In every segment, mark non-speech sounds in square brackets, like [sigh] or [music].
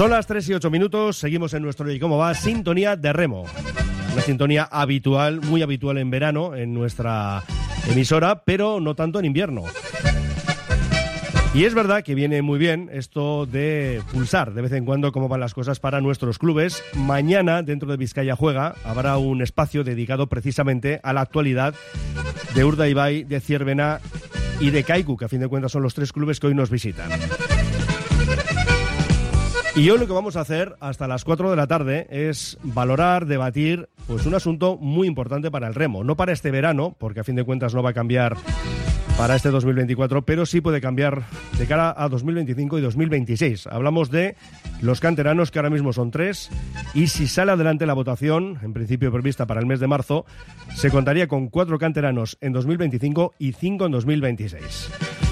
Son las 3 y 8 minutos, seguimos en nuestro ¿Y cómo va? Sintonía de remo. Una sintonía habitual, muy habitual en verano en nuestra emisora, pero no tanto en invierno. Y es verdad que viene muy bien esto de pulsar de vez en cuando cómo van las cosas para nuestros clubes. Mañana, dentro de Vizcaya Juega, habrá un espacio dedicado precisamente a la actualidad de Urdaibai, de Ciervena y de Kaiku, que a fin de cuentas son los tres clubes que hoy nos visitan. Y hoy lo que vamos a hacer hasta las 4 de la tarde es valorar, debatir, pues un asunto muy importante para el remo. No para este verano, porque a fin de cuentas no va a cambiar para este 2024, pero sí puede cambiar de cara a 2025 y 2026. Hablamos de los canteranos, que ahora mismo son tres, y si sale adelante la votación, en principio prevista para el mes de marzo, se contaría con cuatro canteranos en 2025 y cinco en 2026.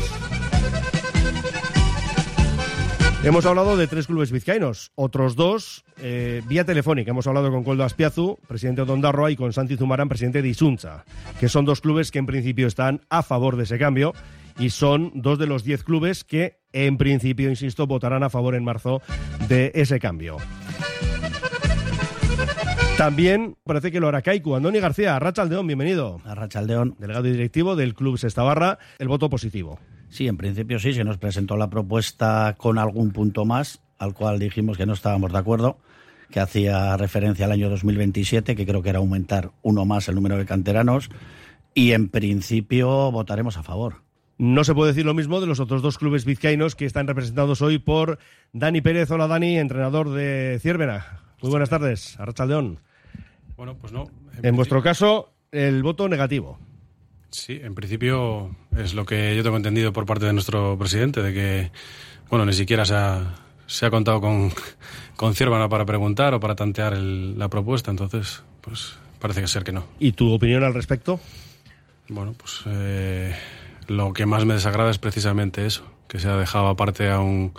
Hemos hablado de tres clubes vizcaínos, otros dos eh, vía telefónica. Hemos hablado con Coldo Aspiazu, presidente de Ondarroa, y con Santi Zumarán, presidente de Isunza, que son dos clubes que en principio están a favor de ese cambio y son dos de los diez clubes que en principio, insisto, votarán a favor en marzo de ese cambio. También parece que lo hará Kaiku. Andoni García, Arrachaldeón, bienvenido. Arrachaldeón. Delegado y directivo del Club Sestabarra, el voto positivo. Sí, en principio sí, se nos presentó la propuesta con algún punto más, al cual dijimos que no estábamos de acuerdo, que hacía referencia al año 2027, que creo que era aumentar uno más el número de canteranos, y en principio votaremos a favor. No se puede decir lo mismo de los otros dos clubes vizcaínos que están representados hoy por Dani Pérez. Hola Dani, entrenador de Ciervena. Muy buenas tardes, Arrachaldeón. Bueno, pues no. En, en vuestro caso, el voto negativo. Sí, en principio es lo que yo tengo entendido por parte de nuestro presidente, de que, bueno, ni siquiera se ha, se ha contado con, [laughs] con Ciervana para preguntar o para tantear el, la propuesta, entonces, pues parece que ser que no. ¿Y tu opinión al respecto? Bueno, pues eh, lo que más me desagrada es precisamente eso, que se ha dejado aparte a un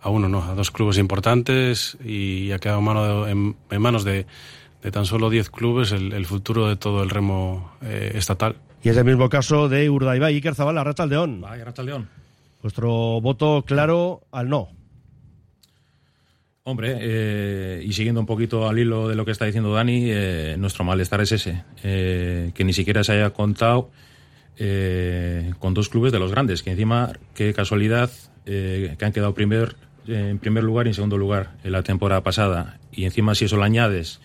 a uno, no, a dos clubes importantes y ha quedado mano de, en, en, manos de, de tan solo 10 clubes el, el, futuro de todo el remo eh, estatal. Y es el mismo caso de Urdaibai, Iker Zabala, Rachaldeón. Vaya, Rachaldeón. Vuestro voto claro al no. Hombre, eh, y siguiendo un poquito al hilo de lo que está diciendo Dani, eh, nuestro malestar es ese, eh, que ni siquiera se haya contado eh, con dos clubes de los grandes, que encima, qué casualidad, que han quedado primer, en primer lugar y en segundo lugar en la temporada pasada. Y encima si eso le añades,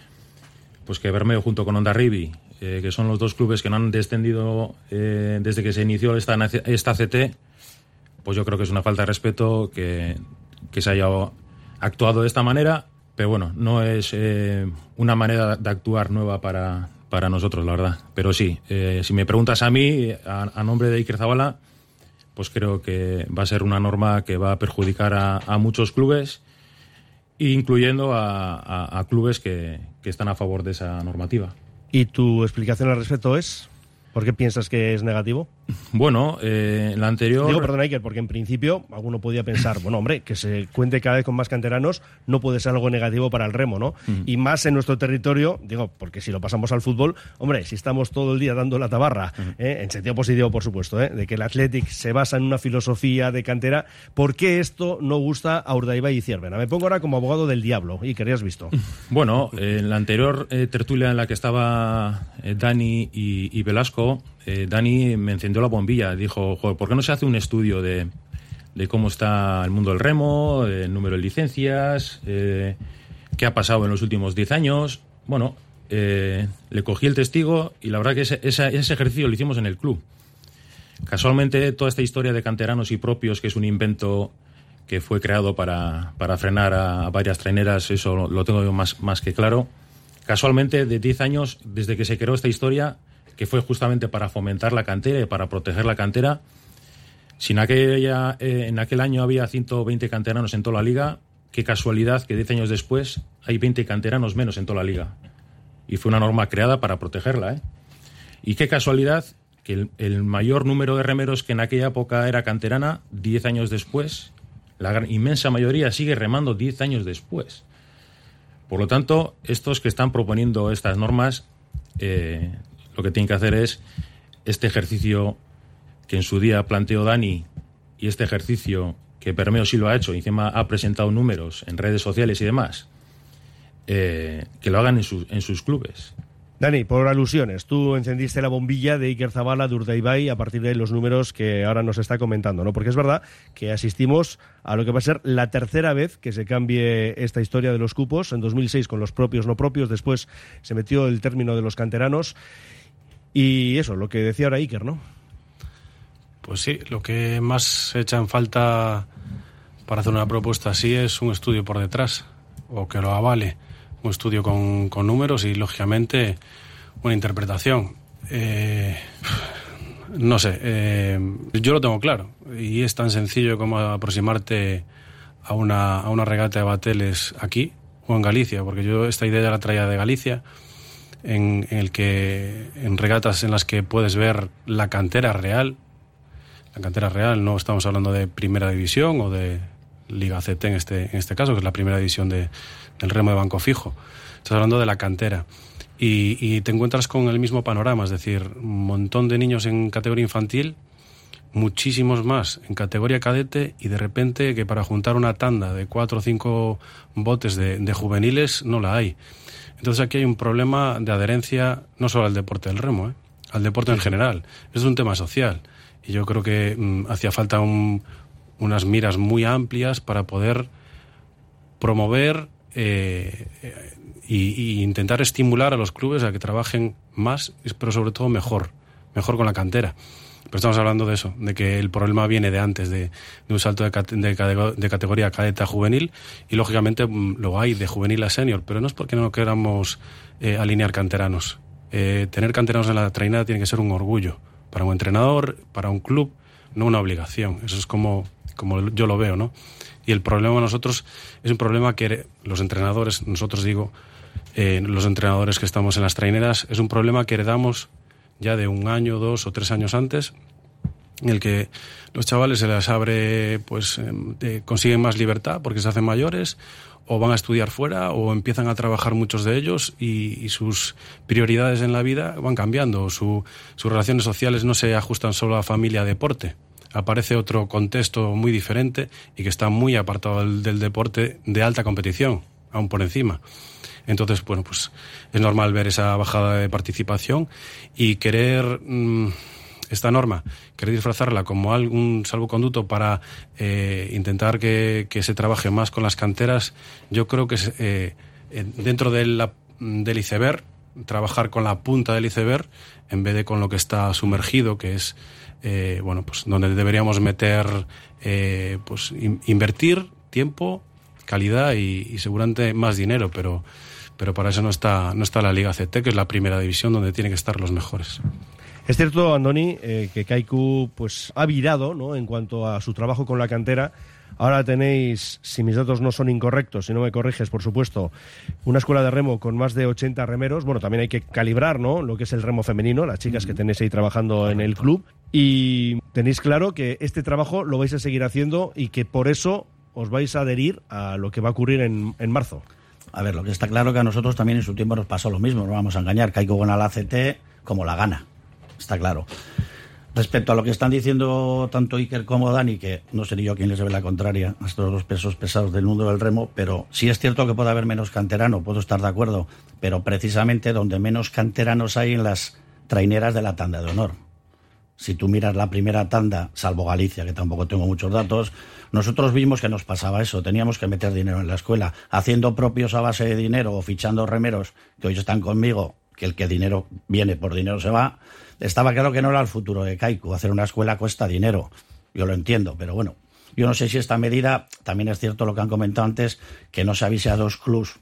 pues que Bermeo junto con Onda Rivi eh, que son los dos clubes que no han descendido eh, desde que se inició esta, esta CT, pues yo creo que es una falta de respeto que, que se haya actuado de esta manera, pero bueno, no es eh, una manera de actuar nueva para, para nosotros, la verdad. Pero sí, eh, si me preguntas a mí, a, nombre de Iker Zabala, pues creo que va a ser una norma que va a perjudicar a muchos clubes, incluyendo a, clubes que están a favor de esa normativa. ¿Y tu explicación al respecto es? ¿Por qué piensas que es negativo? Bueno, eh, la anterior. Digo, perdón, Iker, porque en principio alguno podía pensar, bueno, hombre, que se cuente cada vez con más canteranos no puede ser algo negativo para el remo, ¿no? Mm. Y más en nuestro territorio, digo, porque si lo pasamos al fútbol, hombre, si estamos todo el día dando la tabarra, mm. ¿eh? en sentido positivo, por supuesto, ¿eh? de que el Athletic se basa en una filosofía de cantera, ¿por qué esto no gusta a Urdaibai y Ciervena? Me pongo ahora como abogado del diablo, y que has visto. [laughs] Bueno, en la anterior eh, tertulia en la que estaba eh, Dani y, y Velasco, eh, Dani me encendió la bombilla. Dijo, Joder, ¿por qué no se hace un estudio de, cómo está el mundo del remo, el número de licencias, eh, qué ha pasado en los últimos 10 años? Bueno, eh, le cogí el testigo y la verdad que ese, ese, ejercicio lo hicimos en el club. Casualmente, toda esta historia de canteranos y propios, que es un invento que fue creado para, frenar a, varias traineras, eso lo, tengo más, más que claro. Casualmente, de 10 años, desde que se creó esta historia, que fue justamente para fomentar la cantera y para proteger la cantera. Si en, eh, aquel año había 120 canteranos en toda la liga, qué casualidad que 10 años después hay 20 canteranos menos en toda la liga. Y fue una norma creada para protegerla. ¿eh? Y qué casualidad que el, mayor número de remeros que en aquella época era canterana, 10 años después, la inmensa mayoría sigue remando 10 años después. Por lo tanto, estos que están proponiendo estas normas eh, lo que tienen que hacer es este ejercicio que en su día planteó Dani y este ejercicio que Permeo sí lo ha hecho, y encima ha presentado números en redes sociales y demás, eh, que lo hagan en, en sus clubes. Dani, por alusiones, tú encendiste la bombilla de Iker Zabala de Urdaibai a partir de los números que ahora nos está comentando, ¿no? Porque es verdad que asistimos a lo que va a ser la tercera vez que se cambie esta historia de los cupos. En 2006 con los propios, no propios, después se metió el término de los canteranos. Y eso, lo que decía ahora Iker, ¿no? Pues sí, lo que más echa en falta para hacer una propuesta así es un estudio por detrás, o que lo avale un estudio con, con números y, lógicamente, una interpretación. Eh, no sé, eh, yo lo tengo claro y es tan sencillo como aproximarte a una, a una regata de bateles aquí o en Galicia, porque yo esta idea ya la traía de Galicia, en, el que en regatas en las que puedes ver la cantera real, la cantera real, no estamos hablando de primera división o de Liga CT en este, en este caso, que es la primera división de, del remo de banco fijo. Estás hablando de la cantera. Y, te encuentras con el mismo panorama, es decir, un montón de niños en categoría infantil, muchísimos más en categoría cadete y de repente que para juntar una tanda de cuatro o cinco botes de juveniles no la hay. Entonces aquí hay un problema de adherencia no solo al deporte del remo, ¿eh? al deporte en general. Es un tema social y yo creo que mmm, hacía falta un, unas miras muy amplias para poder promover eh, y, y, intentar estimular a los clubes a que trabajen más, pero sobre todo mejor, mejor con la cantera. Pero estamos hablando de eso, de que el problema viene de antes, de, un salto de, de, categoría cadeta juvenil, y lógicamente lo hay de juvenil a senior, pero no es porque no queramos eh, alinear canteranos. Eh, tener canteranos en la trainada tiene que ser un orgullo para un entrenador, para un club, no una obligación. Eso es como, como yo lo veo, ¿no? Y el problema nosotros es un problema que los entrenadores, nosotros digo, eh, los entrenadores que estamos en las traineras, es un problema que heredamos ya de un año, dos o tres años antes, en el que los chavales se les abre, pues eh, consiguen más libertad porque se hacen mayores, o van a estudiar fuera, o empiezan a trabajar muchos de ellos y, y sus prioridades en la vida van cambiando. Su, sus relaciones sociales no se ajustan solo a familia, deporte. Aparece otro contexto muy diferente y que está muy apartado del, del deporte de alta competición, aún por encima. Entonces, bueno, pues es normal ver esa bajada de participación y querer mmm, esta norma, querer disfrazarla como algún salvoconducto para eh, intentar que, que, se trabaje más con las canteras, yo creo que eh, dentro de del iceberg, trabajar con la punta del iceberg en vez de con lo que está sumergido, que es eh, bueno, pues donde deberíamos meter, eh, pues in, invertir tiempo, calidad y seguramente más dinero, pero pero para eso no está, no está la Liga CT, que es la primera división donde tienen que estar los mejores. Es cierto, Andoni, eh, que Kaiku pues, ha virado ¿no? en cuanto a su trabajo con la cantera. Ahora tenéis, si mis datos no son incorrectos, si no me corriges, por supuesto, una escuela de remo con más de 80 remeros. Bueno, también hay que calibrar ¿no? lo que es el remo femenino, las chicas que tenéis ahí trabajando en el club. Y tenéis claro que este trabajo lo vais a seguir haciendo y que por eso os vais a adherir a lo que va a ocurrir en, en marzo. A ver, lo que está claro que a nosotros también en su tiempo nos pasó lo mismo, no vamos a engañar, Caico con la ACT como la gana, está claro. Respecto a lo que están diciendo tanto Iker como Dani, que no seré yo quien les ve la contraria a estos dos pesos pesados del mundo del remo, pero sí es cierto que puede haber menos canterano, puedo estar de acuerdo, pero precisamente donde menos canteranos hay en las traineras de la tanda de honor. Si tú miras la primera tanda, salvo Galicia, que tampoco tengo muchos datos, nosotros vimos que nos pasaba eso, teníamos que meter dinero en la escuela, haciendo propios a base de dinero o fichando remeros que hoy están conmigo, que el que dinero viene por dinero se va, estaba claro que no era el futuro de Kaiku, hacer una escuela cuesta dinero, yo lo entiendo, pero bueno, yo no sé si esta medida, también es cierto lo que han comentado antes, que no se avise a dos clubs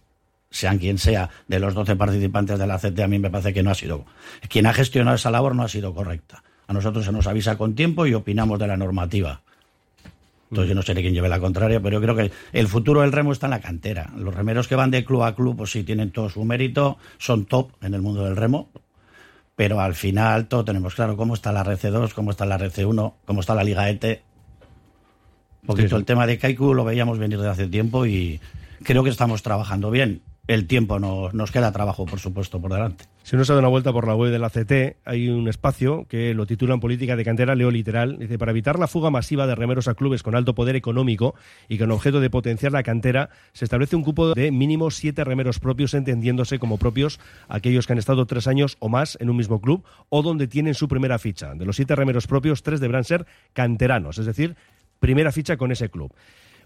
sean quien sea, de los 12 participantes de la CT, a mí me parece que no ha sido. Quien ha gestionado esa labor no ha sido correcta. A nosotros se nos avisa con tiempo y opinamos de la normativa. Entonces yo no sé quién lleve la contraria, pero yo creo que el futuro del remo está en la cantera. Los remeros que van de club a club, pues sí tienen todo su mérito, son top en el mundo del remo, pero al final todo tenemos claro cómo está la RC2, cómo está la RC1, cómo está la Liga ET. Porque sí, sí. el tema de Kaiku lo veíamos venir desde hace tiempo y creo que estamos trabajando bien. El tiempo no, nos queda trabajo, por supuesto, por delante. Si uno se da una vuelta por la web de la CT, hay un espacio que lo titulan Política de Cantera, leo literal, dice, para evitar la fuga masiva de remeros a clubes con alto poder económico y con objeto de potenciar la cantera, se establece un cupo de mínimo siete remeros propios, entendiéndose como propios aquellos que han estado tres años o más en un mismo club o donde tienen su primera ficha. De los siete remeros propios, tres deberán ser canteranos, es decir, primera ficha con ese club.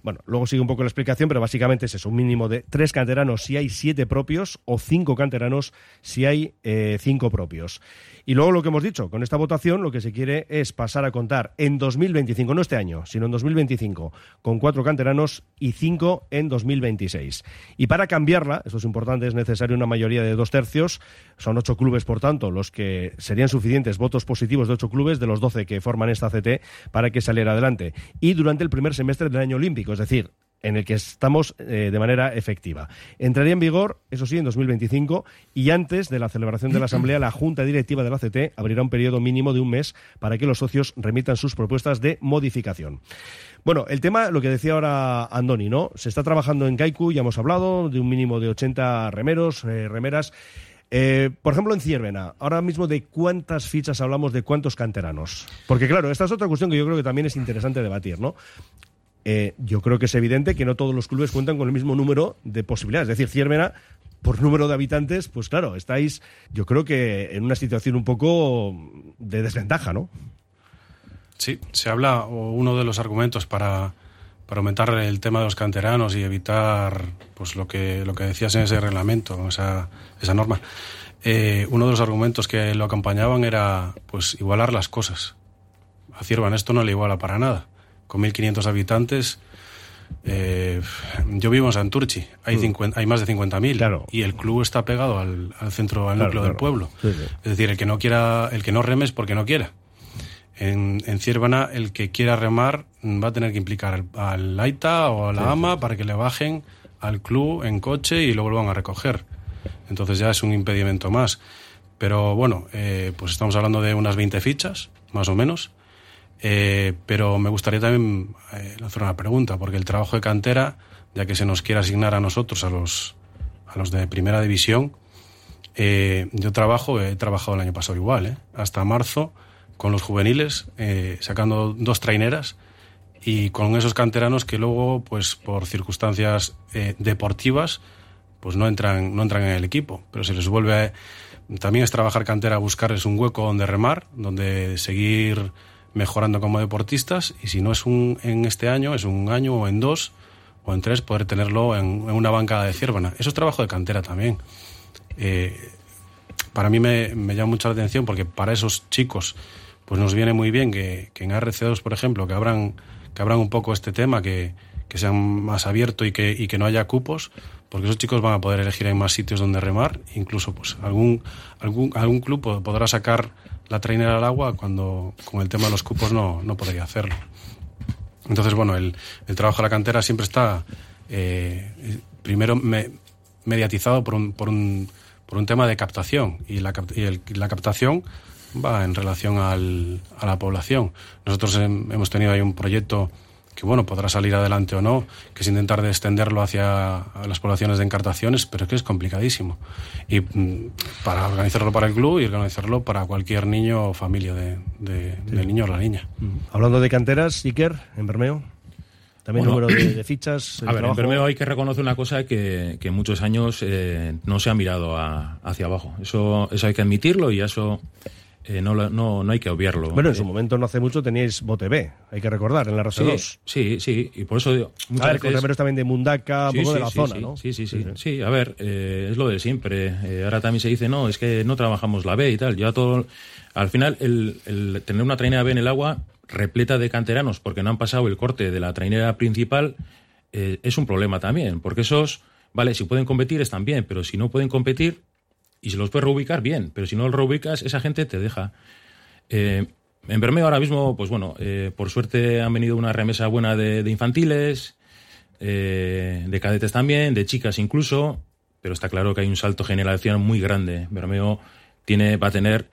Bueno, luego sigue un poco la explicación, pero básicamente es eso, un mínimo de tres canteranos si hay siete propios o cinco canteranos si hay eh, cinco propios. Y luego lo que hemos dicho, con esta votación lo que se quiere es pasar a contar en 2025, no este año, sino en 2025, con cuatro canteranos y cinco en 2026. Y para cambiarla, esto es importante, es necesario una mayoría de dos tercios, son ocho clubes, por tanto, los que serían suficientes votos positivos de ocho clubes de los doce que forman esta CT para que saliera adelante. Y durante el primer semestre del año olímpico, es decir, en el que estamos eh, de manera efectiva. Entraría en vigor, eso sí, en 2025 y antes de la celebración de la Asamblea, la Junta Directiva de la CT abrirá un periodo mínimo de un mes para que los socios remitan sus propuestas de modificación. Bueno, el tema, lo que decía ahora Andoni, ¿no? Se está trabajando en Kaiku, ya hemos hablado, de un mínimo de 80 remeros, eh, remeras. Eh, por ejemplo, en Ciervena, ahora mismo de cuántas fichas hablamos, de cuántos canteranos. Porque claro, esta es otra cuestión que yo creo que también es interesante debatir, ¿no? Eh, yo creo que es evidente que no todos los clubes cuentan con el mismo número de posibilidades. Es decir, Ciervena, por número de habitantes, pues claro, estáis, yo creo que en una situación un poco de desventaja, ¿no? Sí, se habla, o uno de los argumentos para, para aumentar el tema de los canteranos y evitar pues lo que, lo que decías en ese reglamento, esa, esa norma. Eh, uno de los argumentos que lo acompañaban era pues igualar las cosas. A Ciervena esto no le iguala para nada con 1.500 habitantes. Eh, yo vivo en Santurchi, hay, mm. hay más de 50.000 y el club está pegado al, centro, al núcleo del pueblo. Es decir, el que no quiera, el que no reme es porque no quiera. En, en Ciervana, el que quiera remar va a tener que implicar al, Aita o a la AMA para que le bajen al club en coche y lo vuelvan a recoger. Entonces ya es un impedimento más. Pero bueno, eh, pues estamos hablando de unas 20 fichas, más o menos. Eh, pero me gustaría también eh, hacer una pregunta, porque el trabajo de cantera, ya que se nos quiere asignar a nosotros, a los, a los de primera división, eh, yo trabajo, he trabajado el año pasado igual, hasta marzo, con los juveniles, sacando dos traineras y con esos canteranos que luego, pues por circunstancias deportivas, pues no entran, no entran en el equipo, pero se les vuelve también es trabajar cantera, buscarles un hueco donde remar, donde seguir mejorando como deportistas y si no es un en este año, es un año o en dos o en tres poder tenerlo en, una bancada de Ciervana. Eso es trabajo de cantera también. Eh, para mí me, llama mucho la atención porque para esos chicos pues nos viene muy bien que, que en RC2, por ejemplo, que abran, que un poco este tema, que, que sean más abierto y que, y que no haya cupos, porque esos chicos van a poder elegir en más sitios donde remar, incluso pues algún, algún, algún club podrá sacar la trainera al agua cuando con el tema de los cupos no, no podría hacerlo. Entonces, bueno, el, el trabajo de la cantera siempre está eh, primero mediatizado por un, por, un, por un tema de captación y la, y la captación va en relación al, a la población. Nosotros hemos tenido ahí un proyecto que bueno, podrá salir adelante o no, que es intentar de extenderlo hacia las poblaciones de encartaciones, pero es que es complicadísimo. Y mm, para organizarlo para el club y organizarlo para cualquier niño o familia de, del niño o la niña. Hablando de canteras, Iker, en Bermeo. También número de, [clears throat] fichas. A ver, en Bermeo hay que reconocer una cosa que, que muchos años eh, no se ha mirado hacia abajo. Eso, eso hay que admitirlo y eso eh, no, no, no hay que obviarlo. Bueno, en su momento no hace mucho teníais Bote B, hay que recordar, en la RS2. Sí, sí, y por eso digo, muchas a veces... también de Mundaca, un poco de la zona, ¿no? Sí, sí, sí, sí. a ver, eh, es lo de siempre. Eh, ahora también se dice, no, es que no trabajamos la B y tal. Ya todo... Al final, el, el tener una trainera B en el agua repleta de canteranos porque no han pasado el corte de la trainera principal es un problema también, porque esos, vale, si pueden competir están bien, pero si no pueden competir, y si los puedes reubicar, bien, pero si no los reubicas, esa gente te deja. Eh, en Bermeo ahora mismo, pues bueno, eh, por suerte han venido una remesa buena de, infantiles, eh, de cadetes también, de chicas incluso, pero está claro que hay un salto generacional muy grande. Bermeo tiene, va a tener,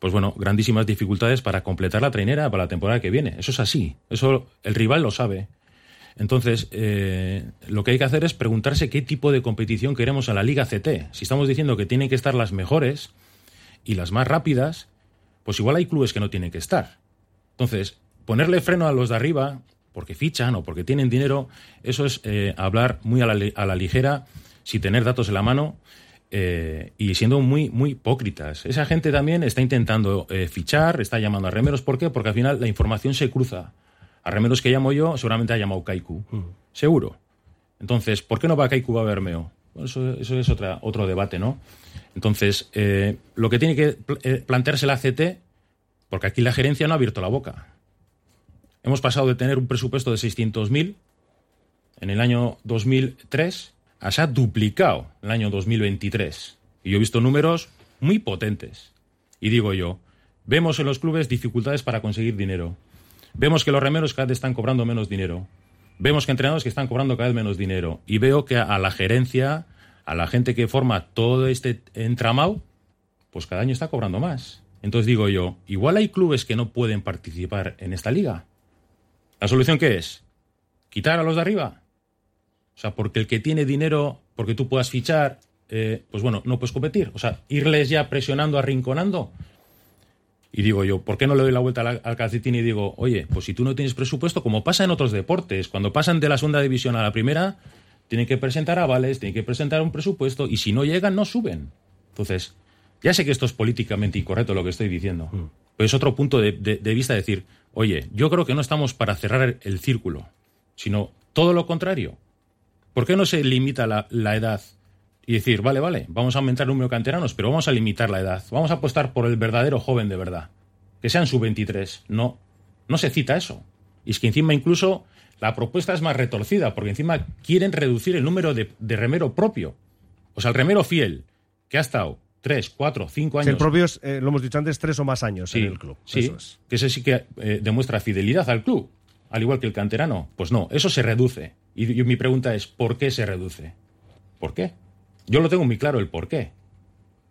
pues bueno, grandísimas dificultades para completar la trainera para la temporada que viene. Eso es así. Eso el rival lo sabe. Entonces, eh, lo que hay que hacer es preguntarse qué tipo de competición queremos a la Liga CT. Si estamos diciendo que tienen que estar las mejores y las más rápidas, pues igual hay clubes que no tienen que estar. Entonces, ponerle freno a los de arriba, porque fichan o porque tienen dinero, eso es eh, hablar muy a la, ligera, sin tener datos en la mano eh, y siendo muy, muy hipócritas. Esa gente también está intentando fichar, está llamando a remeros. ¿Por qué? Porque al final la información se cruza. A remeros que llamo yo, seguramente ha llamado Kaiku. Mm. Seguro. Entonces, ¿por qué no va Kaiku a Bermeo? eso, eso, es otra, otro debate, ¿no? Entonces, lo que tiene que plantearse la CT, porque aquí la gerencia no ha abierto la boca. Hemos pasado de tener un presupuesto de 600.000 en el año 2003 a se ha duplicado en el año 2023. Y yo he visto números muy potentes. Y digo yo, vemos en los clubes dificultades para conseguir dinero. Vemos que los remeros cada vez están cobrando menos dinero. Vemos que entrenadores que están cobrando cada vez menos dinero. Y veo que a la gerencia, a la gente que forma todo este entramado, pues cada año está cobrando más. Entonces digo yo, igual hay clubes que no pueden participar en esta liga. ¿La solución qué es? ¿Quitar a los de arriba? O sea, porque el que tiene dinero, porque tú puedas fichar, eh, pues bueno, no puedes competir. O sea, irles ya presionando, arrinconando. Y digo yo, ¿por qué no le doy la vuelta al, al calcetín y digo, oye, pues si tú no tienes presupuesto, como pasa en otros deportes, cuando pasan de la segunda división a la primera, tienen que presentar avales, tienen que presentar un presupuesto, y si no llegan, no suben. Entonces, ya sé que esto es políticamente incorrecto lo que estoy diciendo, mm. pero es otro punto de, de vista decir, Oye, yo creo que no estamos para cerrar el círculo, sino todo lo contrario. ¿Por qué no se limita la, edad y decir, vale, vale, vamos a aumentar el número de canteranos, pero vamos a limitar la edad? Vamos a apostar por el verdadero joven de verdad, que sean su 23. No, no se cita eso. Y es que encima incluso la propuesta es más retorcida, porque encima quieren reducir el número de, de remero propio. O sea, el remero fiel, que ha estado tres, cuatro, cinco años. el propio, eh, lo hemos dicho antes, tres o más años en el club. Sí, que ese sí que eh, demuestra fidelidad al club, al igual que el canterano. Pues no, eso se reduce. Y, mi pregunta es, ¿por qué se reduce? ¿Por qué? Yo lo tengo muy claro el por qué.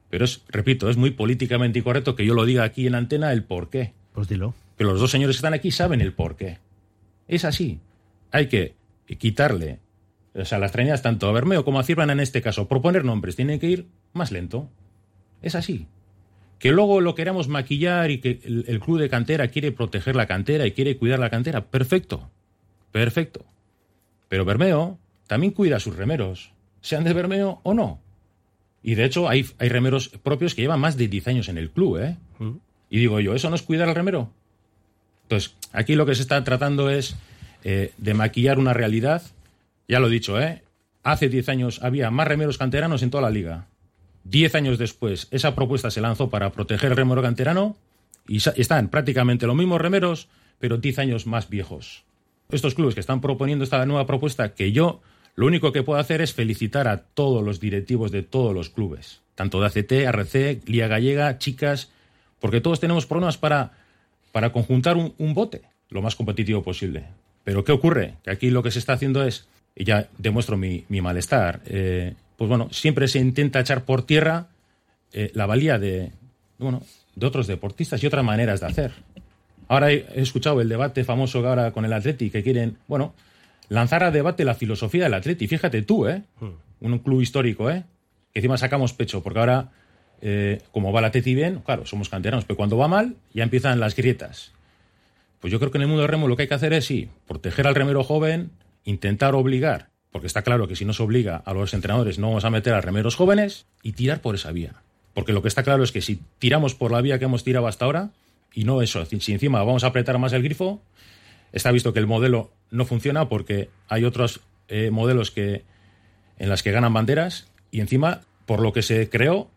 Pero es, repito, es muy políticamente incorrecto que yo lo diga aquí en antena el por qué. Pues dilo. Pero los dos señores que están aquí saben el por qué. Es así. Hay que quitarle, o sea, las trañas tanto a Bermeo como a Cirban en este caso, proponer nombres, tienen que ir más lento. Es así. Que luego lo queramos maquillar y que el, club de cantera quiere proteger la cantera y quiere cuidar la cantera. Perfecto. Perfecto. Pero Bermeo también cuida a sus remeros, sean de Bermeo o no. Y de hecho hay, hay remeros propios que llevan más de 10 años en el club, ¿eh? Mm. Y digo yo, ¿eso no es cuidar al remero? Entonces, aquí lo que se está tratando es eh, de maquillar una realidad. Ya lo he dicho, ¿eh? Hace 10 años había más remeros canteranos en toda la liga. Diez años después, esa propuesta se lanzó para proteger el remero canterano y están prácticamente los mismos remeros, pero diez años más viejos. Estos clubes que están proponiendo esta nueva propuesta, que yo lo único que puedo hacer es felicitar a todos los directivos de todos los clubes, tanto de ACT, RC, Liga Gallega, chicas, porque todos tenemos problemas para, para conjuntar un, bote lo más competitivo posible. Pero ¿qué ocurre? Que aquí lo que se está haciendo es, y ya demuestro mi, malestar, eh, pues bueno, siempre se intenta echar por tierra eh, la valía de, bueno, de otros deportistas y otras maneras de hacer. Ahora he, escuchado el debate famoso ahora con el Atleti que quieren, bueno, lanzar a debate la filosofía del Atleti. Fíjate tú, ¿eh? Hmm. Un club histórico, ¿eh? Que encima sacamos pecho, porque ahora, eh, como va el Atleti bien, claro, somos canteranos, pero cuando va mal, ya empiezan las grietas. Pues yo creo que en el mundo del remo lo que hay que hacer es, sí, proteger al remero joven, intentar obligar porque está claro que si no se obliga a los entrenadores no vamos a meter a remeros jóvenes y tirar por esa vía. Porque lo que está claro es que si tiramos por la vía que hemos tirado hasta ahora, y no eso, si encima vamos a apretar más el grifo, está visto que el modelo no funciona porque hay otros eh, modelos que, en las que ganan banderas y encima, por lo que se creó,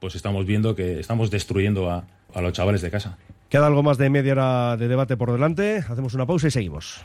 pues estamos viendo que estamos destruyendo a, a los chavales de casa. Queda algo más de media hora de debate por delante. Hacemos una pausa y seguimos.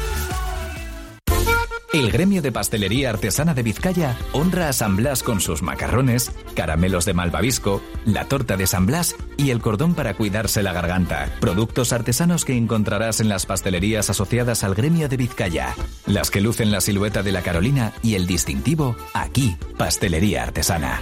El gremio de pastelería artesana de Vizcaya honra a San Blas con sus macarrones, caramelos de malvavisco, la torta de San Blas y el cordón para cuidarse la garganta. Productos artesanos que encontrarás en las pastelerías asociadas al gremio de Vizcaya. Las que lucen la silueta de la Carolina y el distintivo aquí, Pastelería Artesana.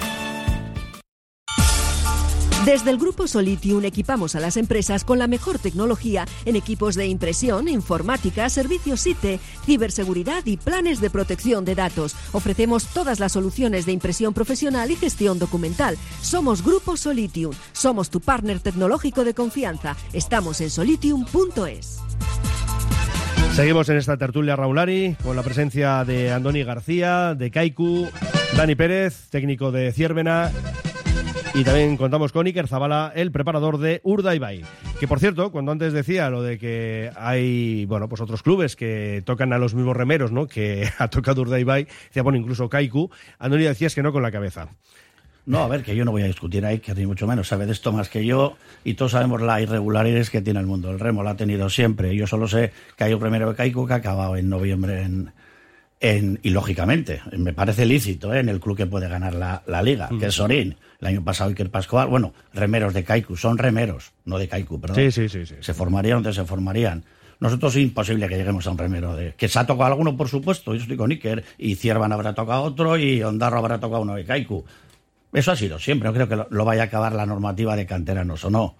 Desde el Grupo Solitium equipamos a las empresas con la mejor tecnología en equipos de impresión, informática, servicios IT, ciberseguridad y planes de protección de datos. Ofrecemos todas las soluciones de impresión profesional y gestión documental. Somos Grupo Solitium. Somos tu partner tecnológico de confianza. Estamos en solitium.es. Seguimos en esta tertulia Raulari con la presencia de Andoni García, de Kaiku, Dani Pérez, técnico de Ciervena y también contamos con Iker Zabala, el preparador de Urdaibai. Que por cierto, cuando antes decía lo de que hay, bueno, pues otros clubes que tocan a los mismos remeros, ¿no? Que [laughs] ha tocado Urdaibai, decía, bueno, incluso Kaiku, Andoni decías que no con la cabeza. No, a ver, que yo no voy a discutir a Iker, ni mucho menos. Sabe de esto más que yo y todos sabemos la irregularidades que tiene el mundo. El remo la ha tenido siempre. Yo solo sé que hay un primero de Kaiku que ha acabado en noviembre en, en, y lógicamente, me parece lícito ¿eh? en el club que puede ganar la, la liga, que es Sorín. El año pasado Iker Pascual, bueno, remeros de Kaiku, son remeros, no de Kaiku, perdón. Sí, sí, sí, sí. Se formarían donde se formarían. Nosotros es imposible que lleguemos a un remero de... Que se ha tocado alguno, por supuesto, yo estoy con Iker, y Ciervan habrá tocado otro, y Ondarro habrá tocado uno de Kaiku. Eso ha sido siempre, no creo que lo, lo vaya a acabar la normativa de canteranos, o no.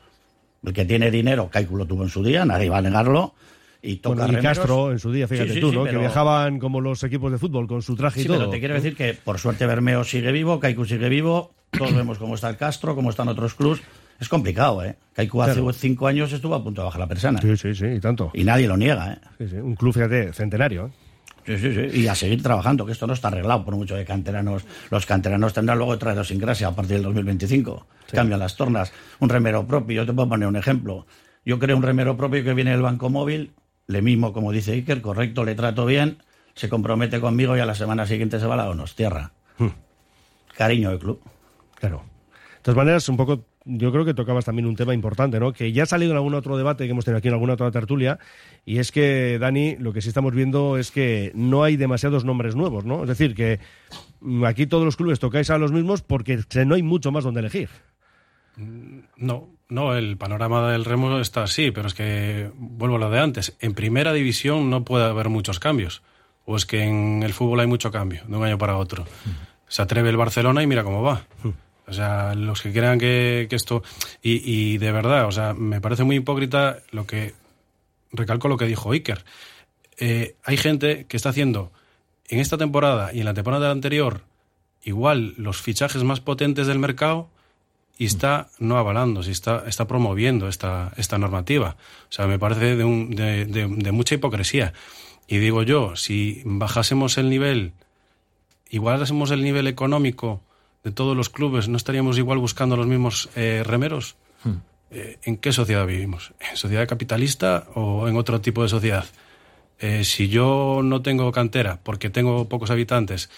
El que tiene dinero, Kaiku lo tuvo en su día, nadie va a negarlo, y toca Bueno, y. Castro en su día, fíjate Sí, sí, tú, sí, ¿no? pero- Que viajaban como los equipos de fútbol con su traje y todo. pero te quiero decir que por suerte Bermeo sigue vivo, Kaiku sigue vivo, todos vemos cómo está el Castro, cómo están otros clubs. Es complicado, ¿eh? Kaiku hace Claro. cinco años estuvo a punto de bajar la persona. Sí, sí, sí, y tanto. Y nadie lo niega, ¿eh? Sí, sí, Un club, fíjate, centenario. ¿eh? Sí, sí, sí. Y a seguir trabajando, que esto no está arreglado por mucho de canteranos. Los canteranos tendrán luego otra idiosincrasia a partir del 2025. Cambian las tornas. Un remero propio, yo te puedo poner un ejemplo. Yo creo un remero propio que viene del Banco Móvil, le mismo, como dice Iker, correcto, le trato bien, se compromete conmigo y a la semana siguiente se va a la Donostierra. Cariño del club. Claro. De todas maneras, un poco, yo creo que tocabas también un tema importante, ¿no? Que ya ha salido en algún otro debate que hemos tenido aquí en alguna otra tertulia, y es que, Dani, lo que sí estamos viendo es que no hay demasiados nombres nuevos, ¿no? Es decir, que mm, aquí todos los clubes tocáis a los mismos porque se- no hay mucho más donde elegir. No, no, el panorama del remo está así, pero es que vuelvo a lo de antes. En primera división no puede haber muchos cambios. O es que en el fútbol hay mucho cambio de un año para otro. Se atreve el Barcelona y mira cómo va. O sea, los que crean que, esto. Y, y de verdad, o sea, me parece muy hipócrita lo que. Recalco lo que dijo Iker. Eh, hay gente que está haciendo en esta temporada y en la temporada anterior igual los fichajes más potentes del mercado y está no avalando, si está, está promoviendo esta, esta normativa. O sea, me parece de, un- de, de- de mucha hipocresía. Y digo yo, si bajásemos el nivel, igualásemos el nivel económico de todos los clubes, ¿no estaríamos igual buscando los mismos eh, remeros? Eh, ¿En qué sociedad vivimos? ¿En sociedad capitalista o en otro tipo de sociedad? Eh, si yo no tengo cantera porque tengo pocos habitantes,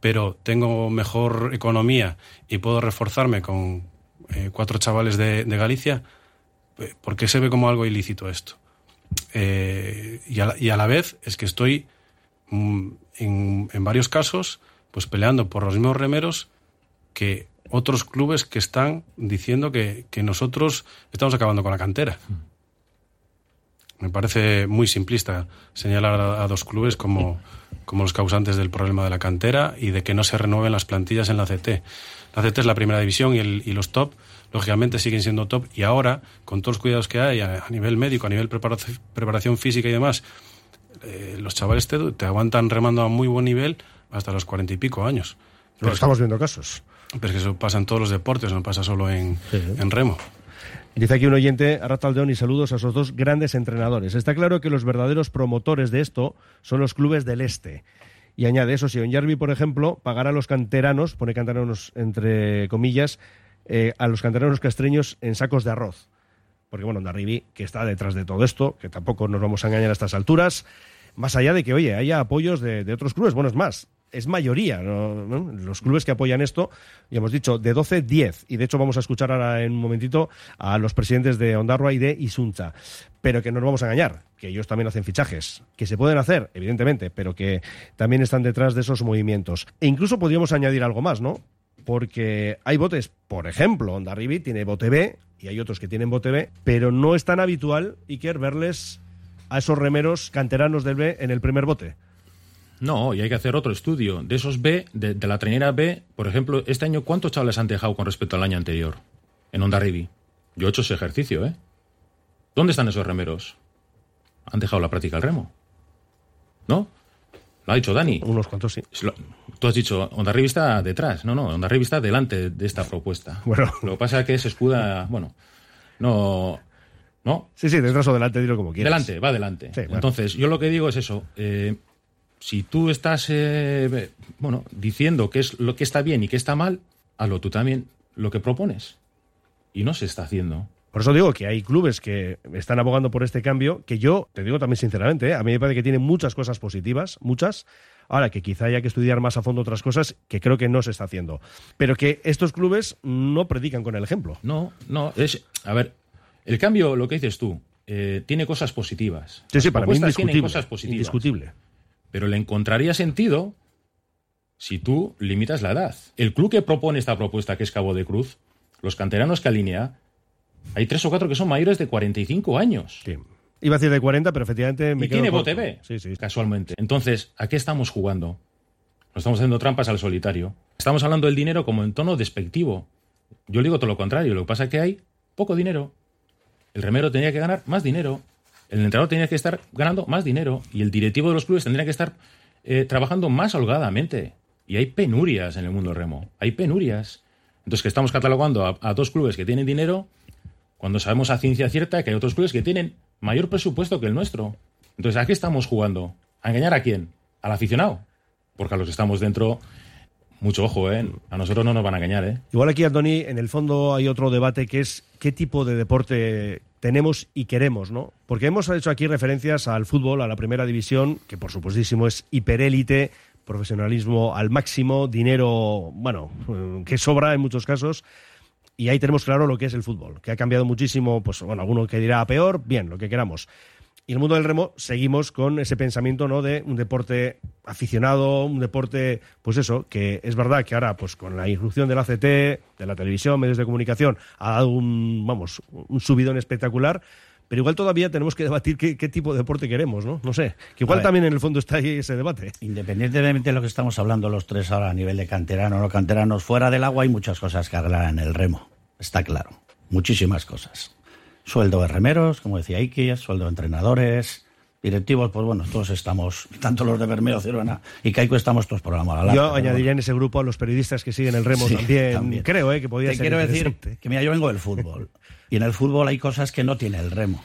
pero tengo mejor economía y puedo reforzarme con eh, cuatro chavales de, de Galicia, eh, ¿por qué se ve como algo ilícito esto? Eh, y, a la, y a la vez es que estoy mm, en, en varios casos pues peleando por los mismos remeros que otros clubes que están diciendo que, que nosotros estamos acabando con la cantera. Me parece muy simplista señalar a, a dos clubes como, como los causantes del problema de la cantera y de que no se renueven las plantillas en la CT. La CT es la primera división y, el, y los top, lógicamente, siguen siendo top. Y ahora, con todos los cuidados que hay a, a nivel médico, a nivel preparación, preparación física y demás, eh, los chavales te, te, aguantan remando a muy buen nivel hasta los cuarenta y pico años. Pero estamos viendo casos. Pero es que eso pasa en todos los deportes, no pasa solo en, sí. en remo. Dice aquí un oyente, Arrataldeón, y saludos a esos dos grandes entrenadores. Está claro que los verdaderos promotores de esto son los clubes del este. Y añade eso, si Yarbi, por ejemplo, pagará a los canteranos, pone canteranos entre comillas, eh, a los canteranos castreños en sacos de arroz. Porque, bueno, Ondarribi, que está detrás de todo esto, que tampoco nos vamos a engañar a estas alturas, más allá de que, oye, haya apoyos de, de otros clubes, bueno, es más, es mayoría. ¿no? Los clubes que apoyan esto, ya hemos dicho, de 12, 10. Y de hecho vamos a escuchar ahora en un momentito a los presidentes de Ondarroa y de Isunza. Pero que no nos vamos a engañar, que ellos también hacen fichajes, que se pueden hacer, evidentemente, pero que también están detrás de esos movimientos. E incluso podríamos añadir algo más, ¿no? Porque hay botes, por ejemplo, Ondarribi tiene bote B y hay otros que tienen bote B, pero no es tan habitual, Iker, verles a esos remeros canteranos del B en el primer bote. No, y hay que hacer otro estudio. De esos B, de, de, la trainera B, por ejemplo, este año, ¿cuántos chavales han dejado con respecto al año anterior? En Onda Rivi. Yo he hecho ese ejercicio, ¿eh? ¿Dónde están esos remeros? Han dejado la práctica al remo. ¿No? Lo ha dicho Dani. Unos cuantos sí. Tú has dicho, Onda Rivi está detrás. No, no, Onda Rivi está delante de esta propuesta. Bueno. Lo que pasa es que se escuda, bueno, no, ¿no? Sí, sí, detrás o delante, dilo como quieras. Delante, va adelante. Sí, bueno. Entonces, yo lo que digo es eso. Eh, si tú estás eh, bueno diciendo qué es lo que está bien y qué está mal, hazlo tú también lo que propones. Y no se está haciendo. Por eso digo que hay clubes que están abogando por este cambio, que yo, te digo también sinceramente, ¿eh? a mí me parece que tiene muchas cosas positivas, muchas. Ahora que quizá haya que estudiar más a fondo otras cosas que creo que no se está haciendo. Pero que estos clubes no predican con el ejemplo. No, no, es. A ver, el cambio, lo que dices tú, eh, tiene cosas positivas. Sí, sí, para mí indiscutible. Cosas positivas. Indiscutible pero le encontraría sentido si tú limitas la edad. El club que propone esta propuesta, que es Cabo de Cruz, los canteranos que alinea, hay tres o cuatro que son mayores de 45 años. Sí. Iba a decir de 40, pero efectivamente me y tiene BOTB, sí, sí. casualmente. Entonces, ¿a qué estamos jugando? Nos estamos haciendo trampas al solitario. Estamos hablando del dinero como en tono despectivo. Yo digo todo lo contrario. Lo que pasa es que hay poco dinero. El remero tenía que ganar más dinero el entrenador tenía que estar ganando más dinero y el directivo de los clubes tendría que estar eh, trabajando más holgadamente. Y hay penurias en el mundo remo, hay penurias. Entonces, que estamos catalogando a, dos clubes que tienen dinero cuando sabemos a ciencia cierta que hay otros clubes que tienen mayor presupuesto que el nuestro. Entonces, ¿a qué estamos jugando? ¿A engañar a quién? ¿Al aficionado? Porque a los que estamos dentro mucho ojo, ¿eh? A nosotros no nos van a engañar, ¿eh? Igual aquí, Antoni, en el fondo hay otro debate que es qué tipo de deporte tenemos y queremos, ¿no? Porque hemos hecho aquí referencias al fútbol, a la primera división, que por supuestísimo es hiperélite, profesionalismo al máximo, dinero, bueno, [laughs] que sobra en muchos casos. Y ahí tenemos claro lo que es el fútbol, que ha cambiado muchísimo, pues bueno, alguno que dirá peor, bien, lo que queramos. Y en el mundo del remo seguimos con ese pensamiento ¿no? de un deporte aficionado, un deporte, pues eso, que es verdad que ahora, pues con la irrupción del ACT, de la televisión, medios de comunicación, ha dado un, vamos, un subidón espectacular. Pero igual todavía tenemos que debatir qué, qué, tipo de deporte queremos, ¿no? No sé. Que igual también en el fondo está ahí ese debate. Independientemente de lo que estamos hablando los tres ahora a nivel de canterano o no canteranos, fuera del agua hay muchas cosas que arreglar en el remo. Está claro. Muchísimas cosas sueldo de remeros, como decía Iki, sueldo de entrenadores, directivos, pues bueno, todos estamos, tanto los de Bermeo, Ciruena y Caico, estamos todos por la mala. Yo añadiría bueno. en ese grupo a los periodistas que siguen el remo sí, también. también. Creo eh, que podría Te ser quiero decir que, mira, yo vengo del fútbol y en el fútbol hay cosas que no tiene el remo.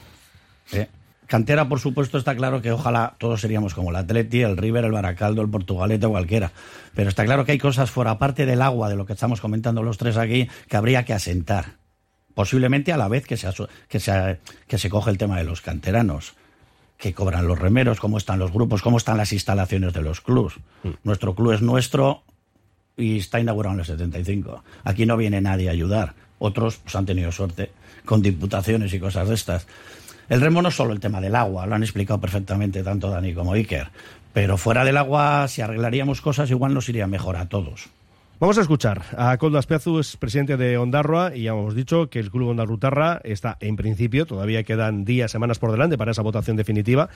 ¿eh? Cantera, por supuesto, está claro que ojalá todos seríamos como el Atleti, el River, el Baracaldo, el Portugalete o cualquiera. Pero está claro que hay cosas fuera, aparte del agua, de lo que estamos comentando los tres aquí, que habría que asentar posiblemente a la vez que se, que se, que se coge el tema de los canteranos, que cobran los remeros, cómo están los grupos, cómo están las instalaciones de los clubs. Mm. Nuestro club es nuestro y está inaugurado en el 75. Aquí no viene nadie a ayudar. Otros pues, han tenido suerte con diputaciones y cosas de estas. El remo no es solo el tema del agua, lo han explicado perfectamente tanto Dani como Iker. Pero fuera del agua, si arreglaríamos cosas, igual nos iría mejor a todos. Vamos a escuchar a Coldo Aspiazu, es presidente de Ondarroa, y ya hemos dicho que el Club Ondarrutarra está en principio, todavía quedan días, semanas por delante para esa votación definitiva,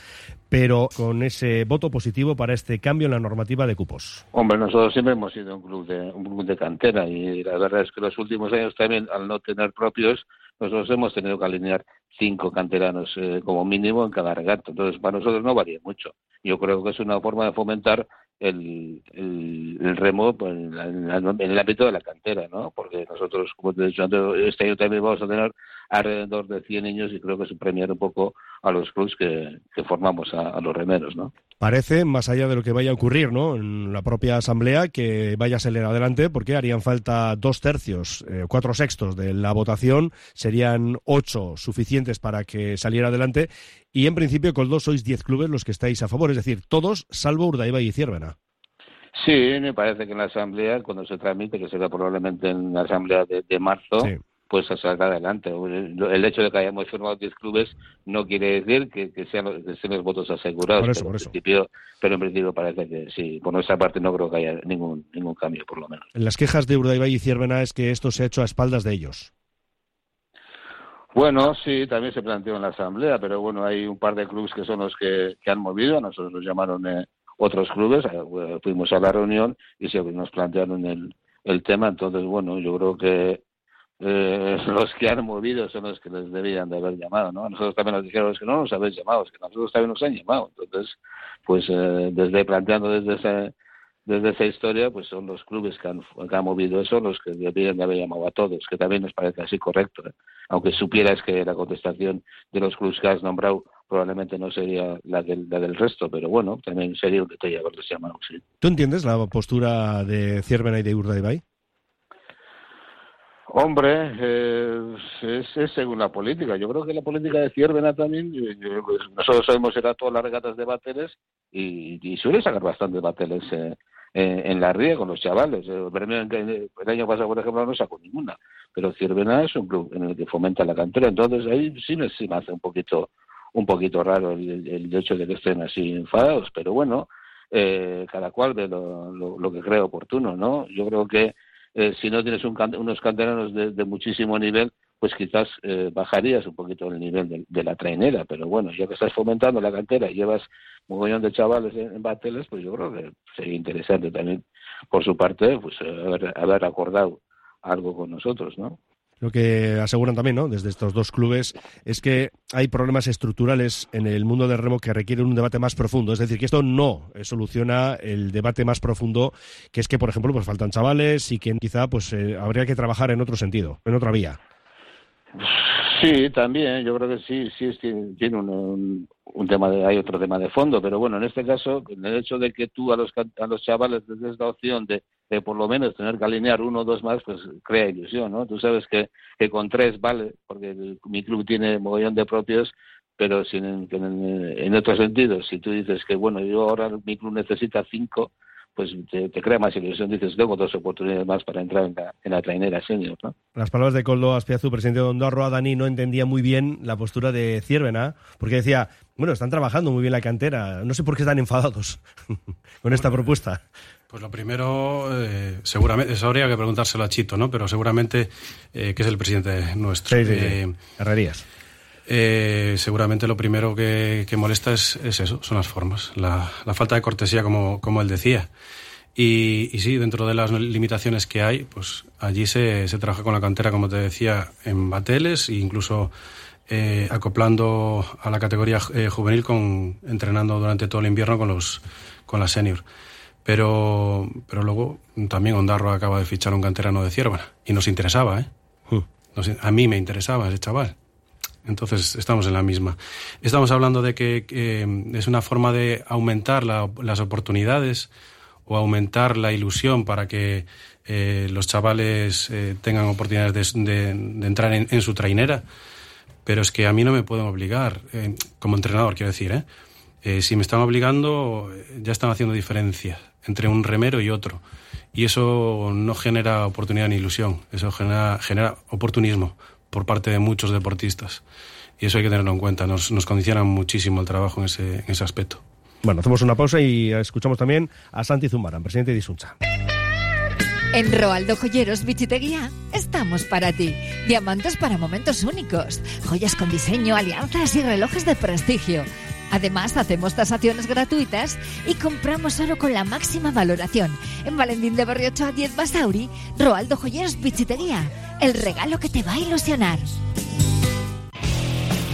pero con ese voto positivo para este cambio en la normativa de cupos. Hombre, nosotros siempre hemos sido un club de, un club de cantera y la verdad es que los últimos años también, al no tener propios, nosotros hemos tenido que alinear cinco canteranos eh, como mínimo en cada regata. Entonces, para nosotros no varía mucho. Yo creo que es una forma de fomentar el, el, remo pues, en, el ámbito de la cantera, ¿no? Porque nosotros, como te he dicho antes, este año también vamos a tener alrededor de 100 niños y creo que es premiar un poco a los clubs que, formamos a, los remeros, ¿no? Parece, más allá de lo que vaya a ocurrir, ¿no? En la propia asamblea, que vaya a salir adelante, porque harían falta dos tercios, eh, cuatro sextos de la votación, serían ocho suficientes para que saliera adelante, y en principio, con dos sois diez clubes los que estáis a favor, es decir, todos salvo Urdaiba y Ciervena. Sí, me parece que en la asamblea, cuando se tramite, que será probablemente en la asamblea de, marzo, pues a sacar adelante. El hecho de que hayamos firmado 10 clubes no quiere decir que, sean, los, votos asegurados. pero, En principio, pero en principio parece que sí. Por nuestra parte no creo que haya ningún, ningún cambio, por lo menos. En las quejas de Urdaibai y Ciervena es que esto se ha hecho a espaldas de ellos. Bueno, sí, también se planteó en la asamblea, pero bueno, hay un par de clubes que son los que, han movido. A nosotros nos llamaron eh, otros clubes, eh, fuimos a la reunión y se nos plantearon el, el tema. Entonces, bueno, yo creo que eh, [laughs] los que han movido son los que les debían de haber llamado, ¿no? A nosotros también nos dijeron que no nos habéis llamado, es que nosotros también nos han llamado. Entonces, pues eh, desde planteando desde esa, desde esa historia, pues son los clubes que han, que han movido eso los que debían de haber llamado a todos, que también nos parece así correcto. ¿eh? Aunque supieras que la contestación de los clubes que has nombrado probablemente no sería la del, la del resto, pero bueno, también sería un detalle haberles llamado, sí. ¿Tú entiendes la postura de Ciervena y de Urdaibai? Hombre, eh, es, según la política. Yo creo que la política de Ciervena también, pues, nosotros sabemos era todas las regatas de bateles y, suele sacar bastantes bateles eh, en la ría con los chavales. El, el año pasado, por ejemplo, no sacó ninguna. Pero Ciervena es un club en el que fomenta la cantera. Entonces ahí sí me, sí me hace un poquito un poquito raro el, hecho de que estén así enfadados. Pero bueno, eh, cada cual ve lo, lo que cree oportuno, ¿no? Yo creo que eh, si no tienes unos canteranos de, muchísimo nivel, pues quizás eh, bajarías un poquito el nivel de, la trainera, pero bueno, ya que estás fomentando la cantera y llevas un mogollón de chavales en, bateles, pues yo creo que sería interesante también por su parte pues haber, haber acordado algo con nosotros, ¿no? Lo que aseguran también, ¿no? Desde estos dos clubes es que hay problemas estructurales en el mundo del remo que requieren un debate más profundo. Es decir, que esto no soluciona el debate más profundo, que es que, por ejemplo, pues faltan chavales y que quizá pues eh, habría que trabajar en otro sentido, en otra vía. Sí, también, yo creo que sí, sí tiene un, un, tema, de, hay otro tema de fondo, pero bueno, en este caso, el hecho de que tú a los, a los chavales les des la opción de, de por lo menos tener que alinear uno o dos más, pues crea ilusión, ¿no? Tú sabes que, que con tres vale, porque mi club tiene mogollón de propios, pero sin, en, en, otro sentido, si tú dices que, bueno, yo ahora mi club necesita cinco, pues te, crea más ilusión. Dices, tengo dos oportunidades más para entrar en la, en la trainera senior. ¿no? Las palabras de Coldo Aspiazu, presidente de Ondorroa, Dani no entendía muy bien la postura de Ciervena, porque decía, bueno, están trabajando muy bien la cantera, no sé por qué están enfadados [laughs] con esta propuesta. Pues lo primero, eh, seguramente, eso habría que preguntárselo a Chito, ¿no? Pero seguramente eh, que es el presidente nuestro. Sí, sí, eh, Herrerías. Eh, seguramente lo primero que, molesta es, eso, son las formas, la, falta de cortesía, como, como él decía. Y, sí, dentro de las limitaciones que hay, pues allí se, se trabaja con la cantera, como te decía, en bateles e incluso eh, acoplando a la categoría eh, juvenil, con, entrenando durante todo el invierno con, los, con la senior. Pero, pero luego también Ondarro acaba de fichar un canterano de Cierva y nos interesaba, ¿eh? Hmm. a mí me interesaba ese chaval. Entonces estamos en la misma. Estamos hablando de que, es una forma de aumentar las oportunidades o aumentar la ilusión para que eh, los chavales eh, tengan oportunidades de, entrar en, su trainera. Pero es que a mí no me pueden obligar, eh, como entrenador quiero decir, si me están obligando ya están haciendo diferencia entre un remero y otro. Y eso no genera oportunidad ni ilusión, eso genera, genera oportunismo por parte de muchos deportistas. Y eso hay que tenerlo en cuenta, nos, nos condiciona muchísimo el trabajo en ese, en ese aspecto. Bueno, hacemos una pausa y escuchamos también a Santi Zumbaran, presidente de Isuncha. En Roaldo Joyeros Bichiteguía estamos para ti. Diamantes para momentos únicos, joyas con diseño, alianzas y relojes de prestigio. Además, hacemos tasaciones gratuitas y compramos oro con la máxima valoración. En Valentín de Berriocho a 10 Basauri, Roaldo Joyeros Bichiteguía. El regalo que te va a ilusionar.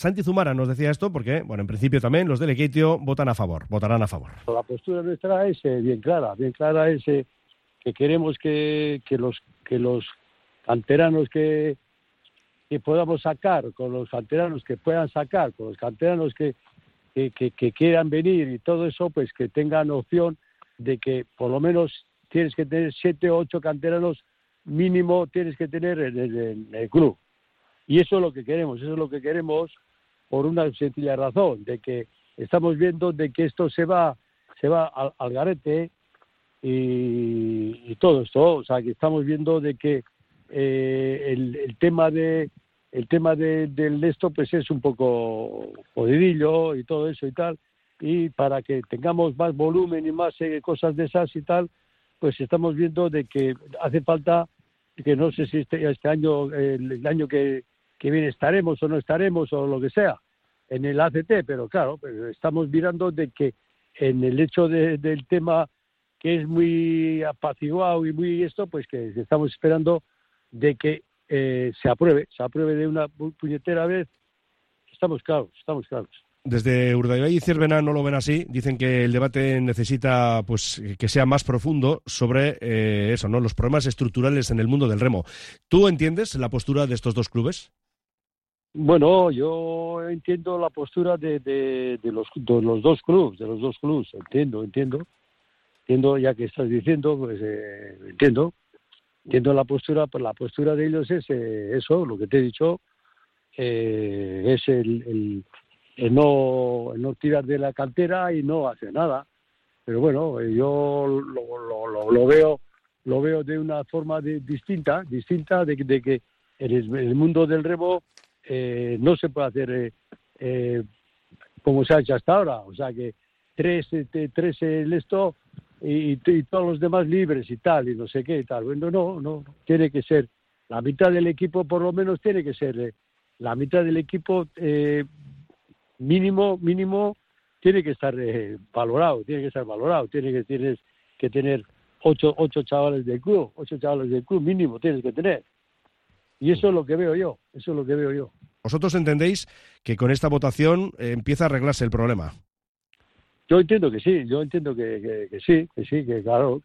Santi Zumara nos decía esto porque, bueno, en principio también los del Equitio votan a favor, votarán a favor. La postura nuestra es eh, bien clara, bien clara es eh, que queremos que, que los que los canteranos que, que podamos sacar, con los canteranos que puedan sacar, con los canteranos que, que, quieran venir y todo eso, pues que tengan opción de que por lo menos tienes que tener siete o ocho canteranos mínimo tienes que tener en el club. Y eso es lo que queremos, eso es lo que queremos por una sencilla razón, de que estamos viendo de que esto se va, se va al, al garete y, y todo esto, o sea que estamos viendo de que eh, el, el tema de el tema de, del esto pues es un poco jodidillo y todo eso y tal y para que tengamos más volumen y más eh, cosas de esas y tal pues estamos viendo de que hace falta que no sé si este, este año el año que, que viene estaremos o no estaremos o lo que sea en el ACT pero claro pues estamos mirando de que en el hecho de- del tema que es muy apaciguado y muy esto pues que estamos esperando de que eh, se apruebe se apruebe de una pu- puñetera vez estamos claros estamos claros Desde Urdaibai y Cervena no lo ven así. Dicen que el debate necesita pues que sea más profundo sobre eh, eso, ¿no? Los problemas estructurales en el mundo del remo. ¿Tú entiendes la postura de estos dos clubes? Bueno, yo entiendo la postura de, los, de los dos clubes, de los dos clubes, entiendo, entiendo, entiendo, ya que estás diciendo, pues eh, entiendo, entiendo la postura, pues la postura de ellos es eh, eso, lo que te he dicho, eh, es el, no, el no tirar de la cantera y no hacer nada. Pero bueno, eh, yo lo, veo lo veo de una forma de- distinta, distinta de, que- de que en el mundo del remo eh, no se puede hacer eh, eh, como se ha hecho hasta ahora. O sea que tres, eh, tres el esto y, todos los demás libres y tal, y no sé qué y tal. Bueno, no, no, tiene que ser la mitad del equipo, por lo menos tiene que ser eh, la mitad del equipo eh, mínimo, mínimo, tiene que estar eh, valorado, tiene que estar valorado, tiene que tienes que tener ocho, ocho chavales del club, ocho chavales del club mínimo tienes que tener. Y eso es lo que veo yo, eso es lo que veo yo. ¿Vosotros entendéis que con esta votación eh, empieza a arreglarse el problema? Yo entiendo que sí, yo entiendo que, que- que sí, que sí, que claro,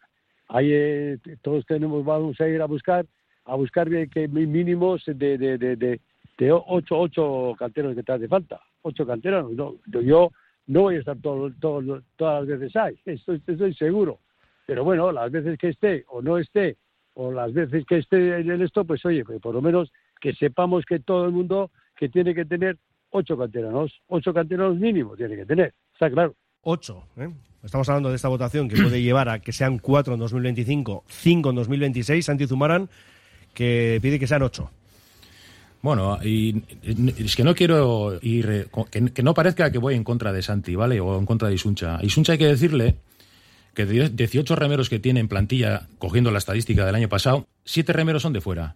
ahí eh, todos tenemos, vamos a ir a buscar, a buscar que mínimos de, de, de, de, de ocho, ocho canteranos que te hace falta. Ocho canteranos. No, yo no voy a estar todo, todo, todas las veces ahí, [laughs] estoy, estoy seguro. Pero bueno, las veces que esté o no esté, o las veces que esté en esto, pues oye, pues por lo menos que sepamos que todo el mundo que tiene que tener ocho canteranos, ocho canteranos mínimo tiene que tener, está claro. Ocho, ¿eh? Estamos hablando de esta votación que puede llevar a que sean cuatro en 2025, cinco en 2026. Santi Zumaran, que pide que sean ocho. Bueno, y es que no quiero ir. Que, no parezca que voy en contra de Santi, ¿vale? O en contra de Isuncha. Isuncha hay que decirle que de 18 remeros que tiene en plantilla, cogiendo la estadística del año pasado, siete remeros son de fuera.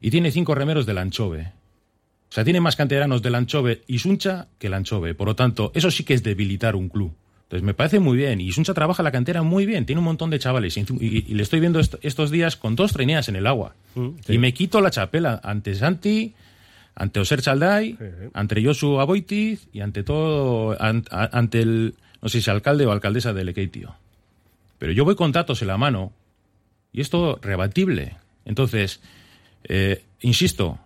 Y tiene cinco remeros del Anchove. O sea, tiene más canteranos del Anchove y Suncha que el Anchove. Por lo tanto, eso sí que es debilitar un club. Entonces, me parece muy bien. Y Suncha trabaja la cantera muy bien. Tiene un montón de chavales. Y, le estoy viendo estos días con dos traineas en el agua. Mm, y me quito la chapela ante Santi, ante Oser Chalday, ante Josu Aboitiz y ante todo, ante el, no sé si alcalde o alcaldesa de Lekeitio. Pero yo voy con datos en la mano y esto rebatible. Entonces, eh, insisto,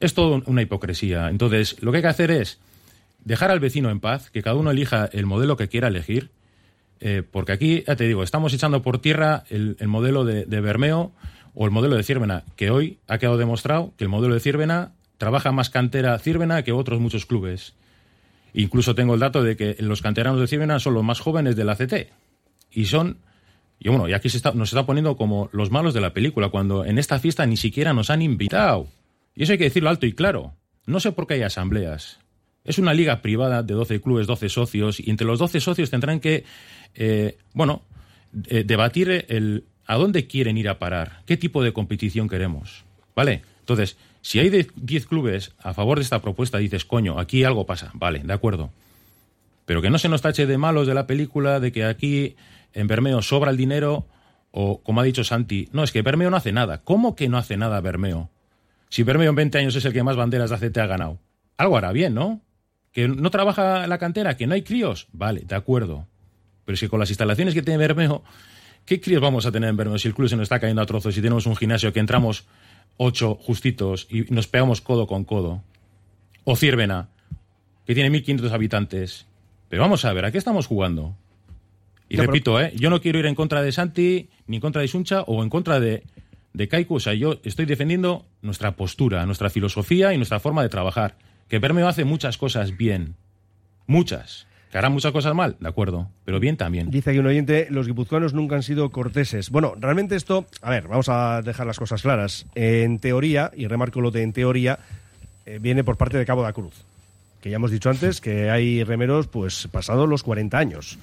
es todo una hipocresía. Entonces, lo que hay que hacer es dejar al vecino en paz, que cada uno elija el modelo que quiera elegir, eh, porque aquí, ya te digo, estamos echando por tierra el, modelo de, Bermeo o el modelo de Círvena, que hoy ha quedado demostrado que el modelo de Círvena trabaja más cantera Círvena que otros muchos clubes. Incluso tengo el dato de que los canteranos de Círvena son los más jóvenes del ACT y son y bueno, y aquí se está, nos está poniendo como los malos de la película, cuando en esta fiesta ni siquiera nos han invitado. Y eso hay que decirlo alto y claro. No sé por qué hay asambleas. Es una liga privada de 12 clubes, 12 socios, y entre los 12 socios tendrán que, eh, bueno, eh, debatir el a dónde quieren ir a parar, qué tipo de competición queremos. ¿Vale? Entonces, si hay 10 clubes a favor de esta propuesta, dices, coño, aquí algo pasa. Vale, de acuerdo. Pero que no se nos tache de malos de la película, de que aquí en Bermeo sobra el dinero o, como ha dicho Santi, no, es que Bermeo no hace nada. ¿Cómo que no hace nada Bermeo? Si Bermeo en 20 años es el que más banderas de ACT ha ganado. Algo hará bien, ¿no? Que no trabaja la cantera, que no hay críos. Vale, de acuerdo. Pero si con las instalaciones que tiene Bermeo, ¿qué críos vamos a tener en Bermeo si el club se nos está cayendo a trozos y tenemos un gimnasio que entramos ocho justitos y nos pegamos codo con codo? O Ciervena, que tiene 1.500 habitantes. Pero vamos a ver, ¿a qué estamos jugando? Y repito, ¿eh? yo no quiero ir en contra de Santi, ni en contra de Suncha o en contra de, de Kaiku. O sea, yo estoy defendiendo nuestra postura, nuestra filosofía y nuestra forma de trabajar. Que Bermeo hace muchas cosas bien. Muchas. Que hará muchas cosas mal, de acuerdo, pero bien también. Dice aquí un oyente, los guipuzcoanos nunca han sido corteses. Bueno, realmente esto, a ver, vamos a dejar las cosas claras. En teoría, y remarco lo de en teoría, eh, viene por parte de Cabo da Cruz. Que ya hemos dicho antes que hay remeros, pues, pasados los 40 años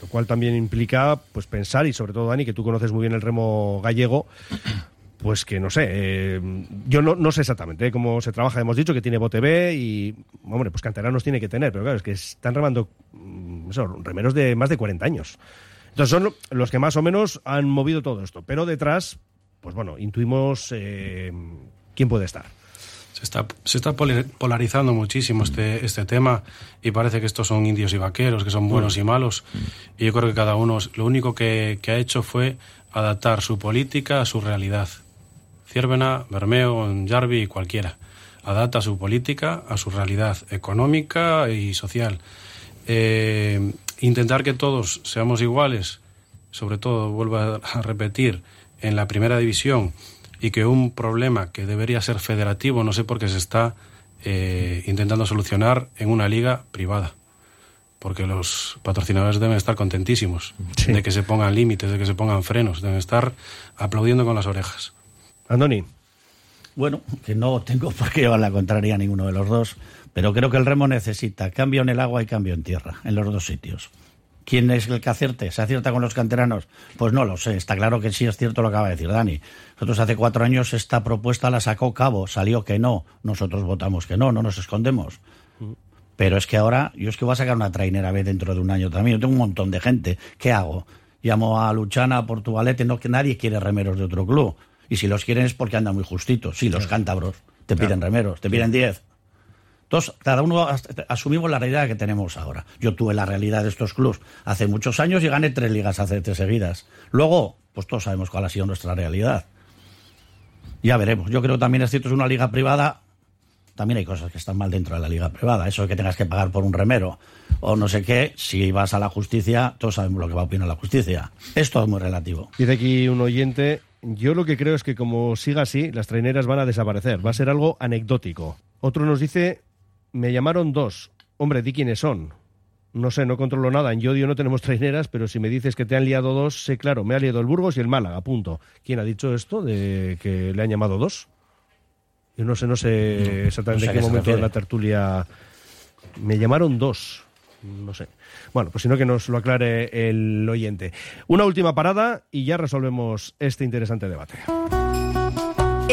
lo cual también implica pues pensar y sobre todo Dani que tú conoces muy bien el remo gallego pues que no sé eh, yo no, no, sé exactamente cómo se trabaja. Hemos dicho que tiene bote B y hombre pues canteranos tiene que tener pero claro es que están remando mm, eso, remeros de más de 40 años. Entonces son los que más o menos han movido todo esto. Pero detrás pues bueno intuimos eh, quién puede estar se está, se está polarizando muchísimo este, este tema y parece que estos son indios y vaqueros, que son buenos y malos. Y yo creo que cada uno lo único que, que ha hecho fue adaptar su política a su realidad. Ciervena, Bermeo, Jarvi y cualquiera. Adapta su política a su realidad económica y social. Eh, intentar que todos seamos iguales, sobre todo, vuelvo a repetir, en la primera división, y que un problema que debería ser federativo, no sé por qué se está eh, intentando solucionar en una liga privada. Porque los patrocinadores deben estar contentísimos de que se pongan límites, de que se pongan frenos, deben estar aplaudiendo con las orejas. Andoni. Bueno, que no tengo por qué llevar la contraria a ninguno de los dos, pero creo que el remo necesita cambio en el agua y cambio en tierra, en los dos sitios. ¿Quién es el que acierte? ¿Se acierta con los canteranos? Pues no lo sé. Está claro que sí es cierto lo que acaba de decir Dani. Nosotros hace cuatro años esta propuesta la sacó Cabo, salió que no. Nosotros votamos que no, no nos escondemos. Pero es que ahora, yo es que voy a sacar una trainera B dentro de un año también. Yo tengo un montón de gente. ¿Qué hago? Llamo a Luchana, a Portugalete, no que nadie quiere remeros de otro club. Y si los quieren es porque andan muy justitos. Sí, los cántabros. Te piden remeros, te piden diez. Entonces, cada uno asumimos la realidad que tenemos ahora. Yo tuve la realidad de estos clubs hace muchos años y gané tres ligas hace tres seguidas. Luego, pues todos sabemos cuál ha sido nuestra realidad. Ya veremos. Yo creo que también es cierto, es una liga privada también hay cosas que están mal dentro de la liga privada. Eso de que tengas que pagar por un remero o no sé qué, si vas a la justicia, todos sabemos lo que va a opinar la justicia. Es todo muy relativo. Dice aquí un oyente, yo lo que creo es que como siga así, las traineras van a desaparecer. Va a ser algo anecdótico. Otro nos dice, me llamaron dos. Hombre, di quiénes son. No sé, no controlo nada. En Yodio no tenemos traineras, pero si me dices que te han liado dos, sé claro, me ha liado el Burgos y el Málaga, punto. ¿Quién ha dicho esto de que le han llamado dos? Yo no sé, no sé exactamente no sé a en qué momento de la tertulia me llamaron dos. No sé. Bueno, pues si no que nos lo aclare el oyente. Una última parada y ya resolvemos este interesante debate.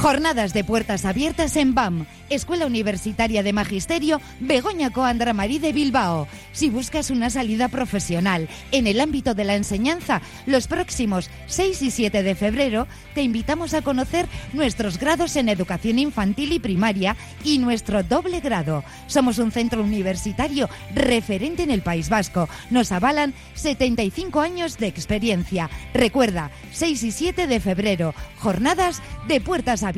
Jornadas de puertas abiertas en BAM, Escuela Universitaria de Magisterio Begoña Coandra Marí de Bilbao. Si buscas una salida profesional en el ámbito de la enseñanza, los próximos 6 y 7 de febrero te invitamos a conocer nuestros grados en educación infantil y primaria y nuestro doble grado. Somos un centro universitario referente en el País Vasco. Nos avalan 75 años de experiencia. Recuerda, 6 y 7 de febrero, jornadas de puertas abiertas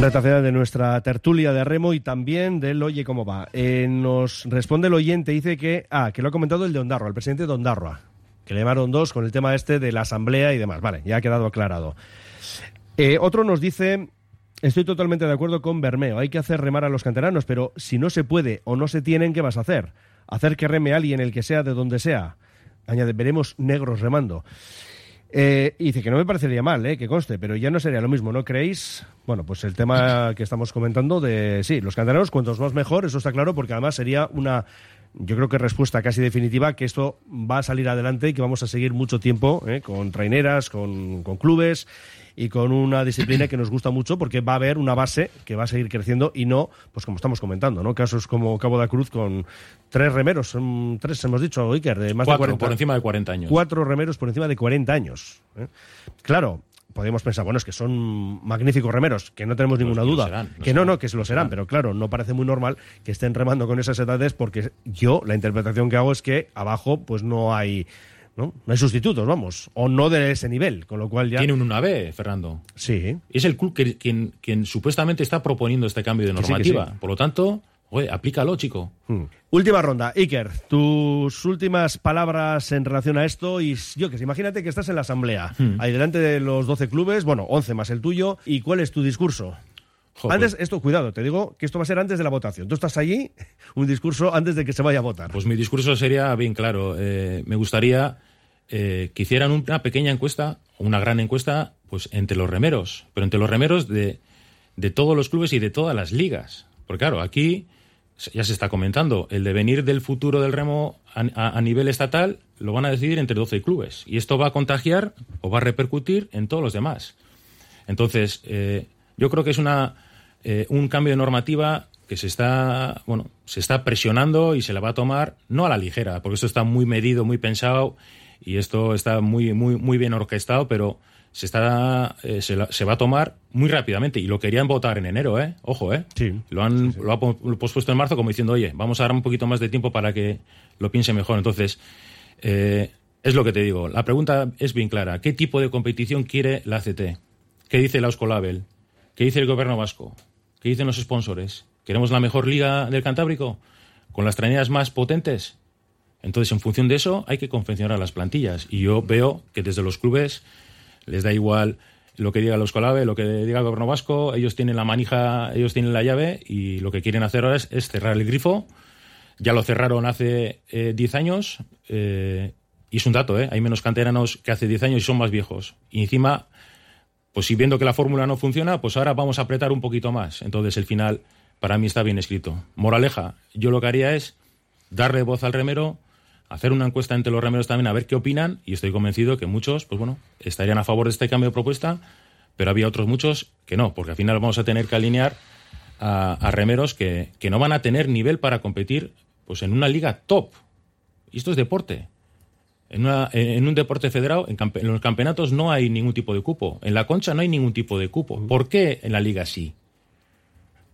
Recta final de nuestra tertulia de remo y también del Oye cómo va. Eh, nos responde el oyente, dice que, ah, que lo ha comentado el de Ondarroa, el presidente de Ondarroa, que le llamaron dos con el tema este de la asamblea y demás. Vale, ya ha quedado aclarado. Eh, otro nos dice, estoy totalmente de acuerdo con Bermeo, hay que hacer remar a los canteranos, pero si no se puede o no se tienen, ¿qué vas a hacer? Hacer que reme alguien, el que sea, de donde sea. Añade, veremos negros remando. Eh, y dice que no me parecería mal, eh, que conste, pero ya no sería lo mismo, ¿no creéis? Bueno, pues el tema que estamos comentando de, sí, los canteranos, cuantos más mejor, eso está claro, porque además sería una, yo creo que respuesta casi definitiva, que esto va a salir adelante y que vamos a seguir mucho tiempo eh, con traineras, con, con clubes y con una disciplina que nos gusta mucho porque va a haber una base que va a seguir creciendo y no, pues como estamos comentando, ¿no? Casos como Cabo da Cruz con tres remeros, son tres hemos dicho, Iker, de más Cuatro, de 40 por encima de 40 años. Cuatro remeros por encima de 40 años. ¿eh? Claro, podemos pensar, bueno, es que son magníficos remeros, que no tenemos ninguna Pues duda. serán, que no, serán, no, que se lo serán, pero claro, no parece muy normal que estén remando con esas edades porque yo, la interpretación que hago es que abajo pues no hay... ¿no? no hay sustitutos, vamos, o no de ese nivel, con lo cual ya... Tienen una B, Fernando. Sí. Es el club que, quien, quien supuestamente está proponiendo este cambio de sí, normativa. sí. Por lo tanto, oye, aplícalo, chico. Hmm. Última ronda. Iker, tus últimas palabras en relación a esto. Y yo que sé, imagínate que estás en la asamblea, Hmm. ahí delante de los 12 clubes, bueno, 11 más el tuyo. ¿Y cuál es tu discurso? Joder. Antes, esto, cuidado, te digo que esto va a ser antes de la votación. Tú estás allí, un discurso antes de que se vaya a votar. Pues mi discurso sería bien claro. Eh, me gustaría eh, que hicieran una pequeña encuesta, una gran encuesta, pues entre los remeros, pero entre los remeros de, de todos los clubes y de todas las ligas. Porque claro, aquí ya se está comentando el devenir del futuro del remo a, a- a nivel estatal lo van a decidir entre 12 clubes. Y esto va a contagiar o va a repercutir en todos los demás. Entonces, eh, yo creo que es una, eh, un cambio de normativa que se está, bueno, se está presionando y se la va a tomar no a la ligera, porque esto está muy medido, muy pensado y esto está muy, muy, muy bien orquestado, pero se está eh, se, la- se va a tomar muy rápidamente y lo querían votar en enero, ¿eh? Ojo, ¿eh? Lo han lo ha pospuesto en marzo como diciendo, oye, vamos a dar un poquito más de tiempo para que lo piense mejor. Entonces, eh, es lo que te digo. La pregunta es bien clara. ¿Qué tipo de competición quiere la ACT? ¿Qué dice la Euskolabel? ¿Qué dice el gobierno vasco? ¿Qué dicen los sponsors? ¿Queremos la mejor liga del Cantábrico? ¿Con las traídas más potentes? Entonces, en función de eso, hay que confeccionar las plantillas. Y yo veo que desde los clubes les da igual lo que diga los Colave, lo que diga el gobierno vasco, ellos tienen la manija, ellos tienen la llave y lo que quieren hacer ahora es, cerrar el grifo. Ya lo cerraron hace eh, 10 años eh, y es un dato, ¿eh? hay menos canteranos que hace 10 años y son más viejos. Y encima, pues si viendo que la fórmula no funciona, pues ahora vamos a apretar un poquito más. Entonces el final para mí está bien escrito. Moraleja, yo lo que haría es darle voz al remero, hacer una encuesta entre los remeros también a ver qué opinan y estoy convencido que muchos, pues bueno, estarían a favor de este cambio de propuesta, pero había otros muchos que no, porque al final vamos a tener que alinear a, a remeros que, que no van a tener nivel para competir pues en una liga top. Y esto es deporte. En, una- en un deporte federado, en, campe- en los campeonatos no hay ningún tipo de cupo. En la concha no hay ningún tipo de cupo. ¿Por qué en la liga sí?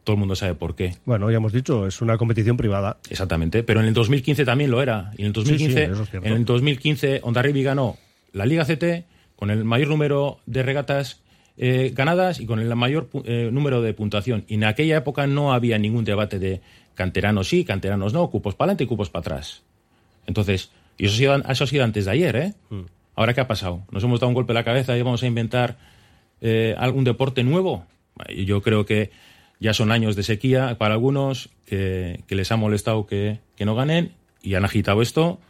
Todo el mundo sabe por qué. Bueno, ya hemos dicho, es una competición privada. Exactamente, pero en el 2015 también lo era. Y en el 2015, Sí, sí, es en el 2015 Ondarribi ganó la Liga CT con el mayor número de regatas eh, ganadas y con el mayor eh, número de puntuación. Y en aquella época no había ningún debate de canteranos sí, canteranos no, cupos para adelante y cupos para atrás. Entonces, y eso ha sido, eso ha sido antes de ayer, ¿eh? Ahora, ¿qué ha pasado? ¿Nos hemos dado un golpe en la cabeza y vamos a inventar eh, algún deporte nuevo? Yo creo que ya son años de sequía para algunos que, que les ha molestado que, que no ganen y han agitado esto.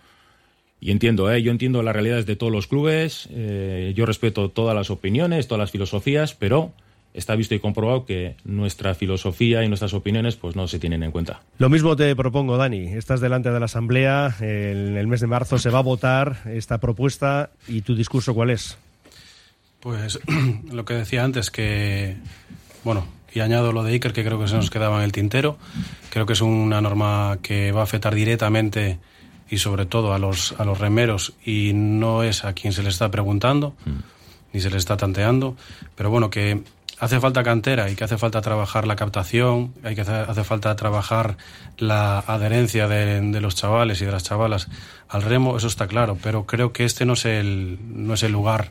Y entiendo, ¿eh? yo entiendo las realidades de todos los clubes, eh, yo respeto todas las opiniones, todas las filosofías, pero está visto y comprobado que nuestra filosofía y nuestras opiniones pues no se tienen en cuenta. Lo mismo te propongo, Dani. Estás delante de la Asamblea. En el mes de marzo se va a votar esta propuesta. ¿Y tu discurso cuál es? Pues [clears throat] lo que decía antes, que, bueno, y añado lo de Iker, que creo que se nos quedaba en el tintero. Creo que es una norma que va a afectar directamente y sobre todo a los, a los remeros y no es a quien se le está preguntando ni se le está tanteando. Pero bueno, que hace falta cantera y que hace falta trabajar la captación, hay que hace, hace falta trabajar la adherencia de, de los chavales y de las chavalas al remo, eso está claro, pero creo que este no es el, no es el lugar.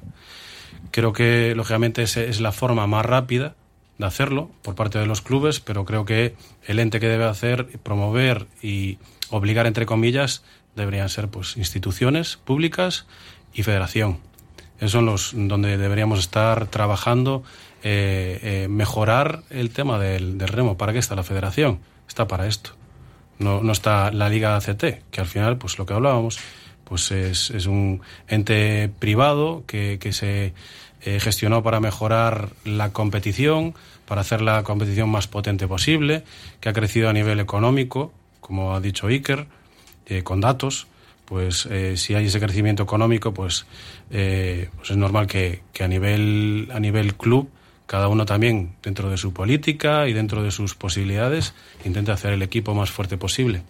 Creo que, lógicamente, es, es la forma más rápida de hacerlo por parte de los clubes, pero creo que el ente que debe hacer, promover y obligar, entre comillas, deberían ser pues instituciones públicas y federación. Esos son los donde deberíamos estar trabajando, eh, eh, mejorar el tema del, del remo. ¿Para qué está la federación? Está para esto. No, no está la Liga ACT, que al final, pues lo que hablábamos, pues es, es un ente privado que, que se eh, gestionó para mejorar la competición, para hacer la competición más potente posible, que ha crecido a nivel económico, como ha dicho Iker, eh, con datos, pues eh, si hay ese crecimiento económico, pues, eh, pues es normal que, que a nivel a nivel club cada uno también dentro de su política y dentro de sus posibilidades intente hacer el equipo más fuerte posible.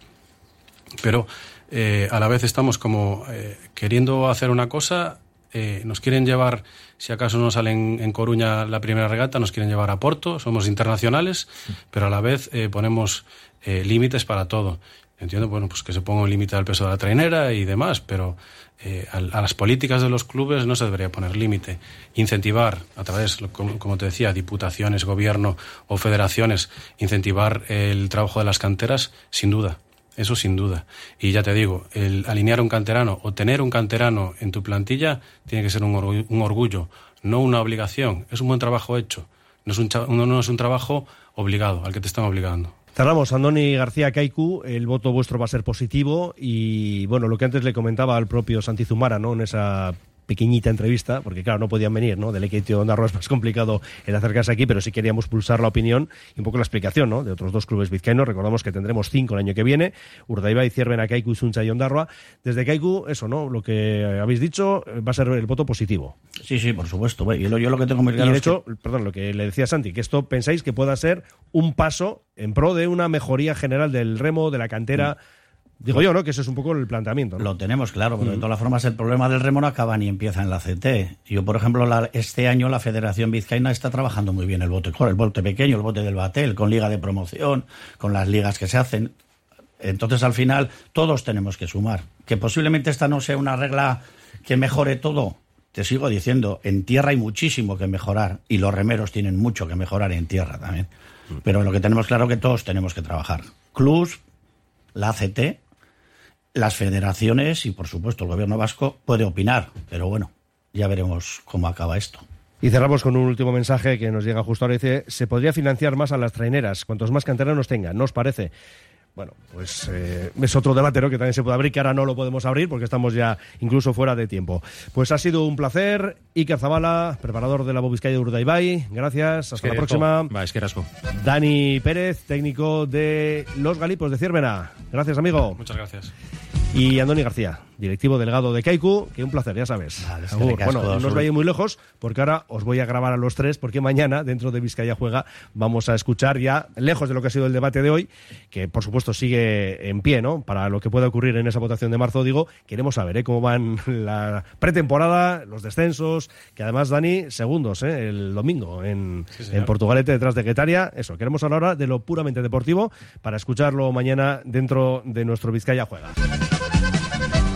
Pero eh, a la vez estamos como eh, queriendo hacer una cosa, eh, nos quieren llevar, si acaso no salen en Coruña la primera regata, nos quieren llevar a Porto, somos internacionales, pero a la vez ponemos límites para todo. Entiendo, bueno, pues que se ponga un límite al peso de la trainera y demás, pero eh, a, a las políticas de los clubes no se debería poner límite. Incentivar, a través, como, te decía, diputaciones, gobierno o federaciones, incentivar el trabajo de las canteras, sin duda. Eso sin duda. Y ya te digo, el alinear un canterano o tener un canterano en tu plantilla tiene que ser un un orgullo, no una obligación. Es un buen trabajo hecho. No es un, no es un trabajo obligado, al que te están obligando. Cerramos, Andoni García Kaiku, el voto vuestro va a ser positivo y bueno, lo que antes le comentaba al propio Santizumara, ¿no? En esa pequeñita entrevista, porque claro, no podían venir, ¿no? Del Equitio de Ondarroa es [laughs] más complicado el acercarse aquí, pero sí queríamos pulsar la opinión y un poco la explicación, ¿no? De otros dos clubes vizcaínos. Recordamos que tendremos cinco el año que viene, Urdaibai, Ciervena, Kaiku, Suncha y Ondarroa. Desde Kaiku, eso, ¿no? Lo que habéis dicho va a ser el voto positivo. Sí, sí, por supuesto. Yo lo, yo lo que tengo muy Y de que- hecho, perdón, lo que le decía Santi, que esto pensáis que pueda ser un paso en pro de una mejoría general del remo, de la cantera. Digo yo, ¿no? Que ese es un poco el planteamiento. ¿no? Lo tenemos claro, pero de Mm. todas formas el problema del remo no acaba ni empieza en la CT. Yo, por ejemplo, la- este año la Federación Vizcaína está trabajando muy bien el bote, el bote pequeño, el bote del batel, con liga de promoción, con las ligas que se hacen. Entonces, al final, todos tenemos que sumar. Que posiblemente esta no sea una regla que mejore todo. Te sigo diciendo, en tierra hay muchísimo que mejorar y los remeros tienen mucho que mejorar en tierra también. Pero lo que tenemos claro que todos tenemos que trabajar. Clubs, la ACT, las federaciones y, por supuesto, el gobierno vasco puede opinar. Pero bueno, ya veremos cómo acaba esto. Y cerramos con un último mensaje que nos llega justo ahora. Dice, se podría financiar más a las traineras, cuantos más canteranos tengan, ¿no os parece? Bueno, pues eh, es otro debate ¿no? que también se puede abrir, que ahora no lo podemos abrir porque estamos ya incluso fuera de tiempo. Pues ha sido un placer. Iker Zabala, preparador de la Bobiscaya de Urdaibai. Gracias. Hasta la próxima. Va, es que. Dani Pérez, técnico de Los Galipos de Ciervena. Gracias, amigo. Muchas gracias. Y Andoni García, directivo delegado de Kaiku, que un placer, ya sabes. es que Bueno, no os vayáis muy lejos, porque ahora os voy a grabar a los tres, porque mañana, dentro de Vizcaya Juega, vamos a escuchar ya, lejos de lo que ha sido el debate de hoy, que por supuesto sigue en pie, ¿no? Para lo que pueda ocurrir en esa votación de marzo, digo, queremos saber ¿eh? cómo van [laughs] la pretemporada, los descensos, que además, Dani, segundos, ¿eh? El domingo en, señor. en Portugalete, detrás de Guetaria. Eso, queremos hablar ahora de lo puramente deportivo, para escucharlo mañana dentro de nuestro Vizcaya Juega.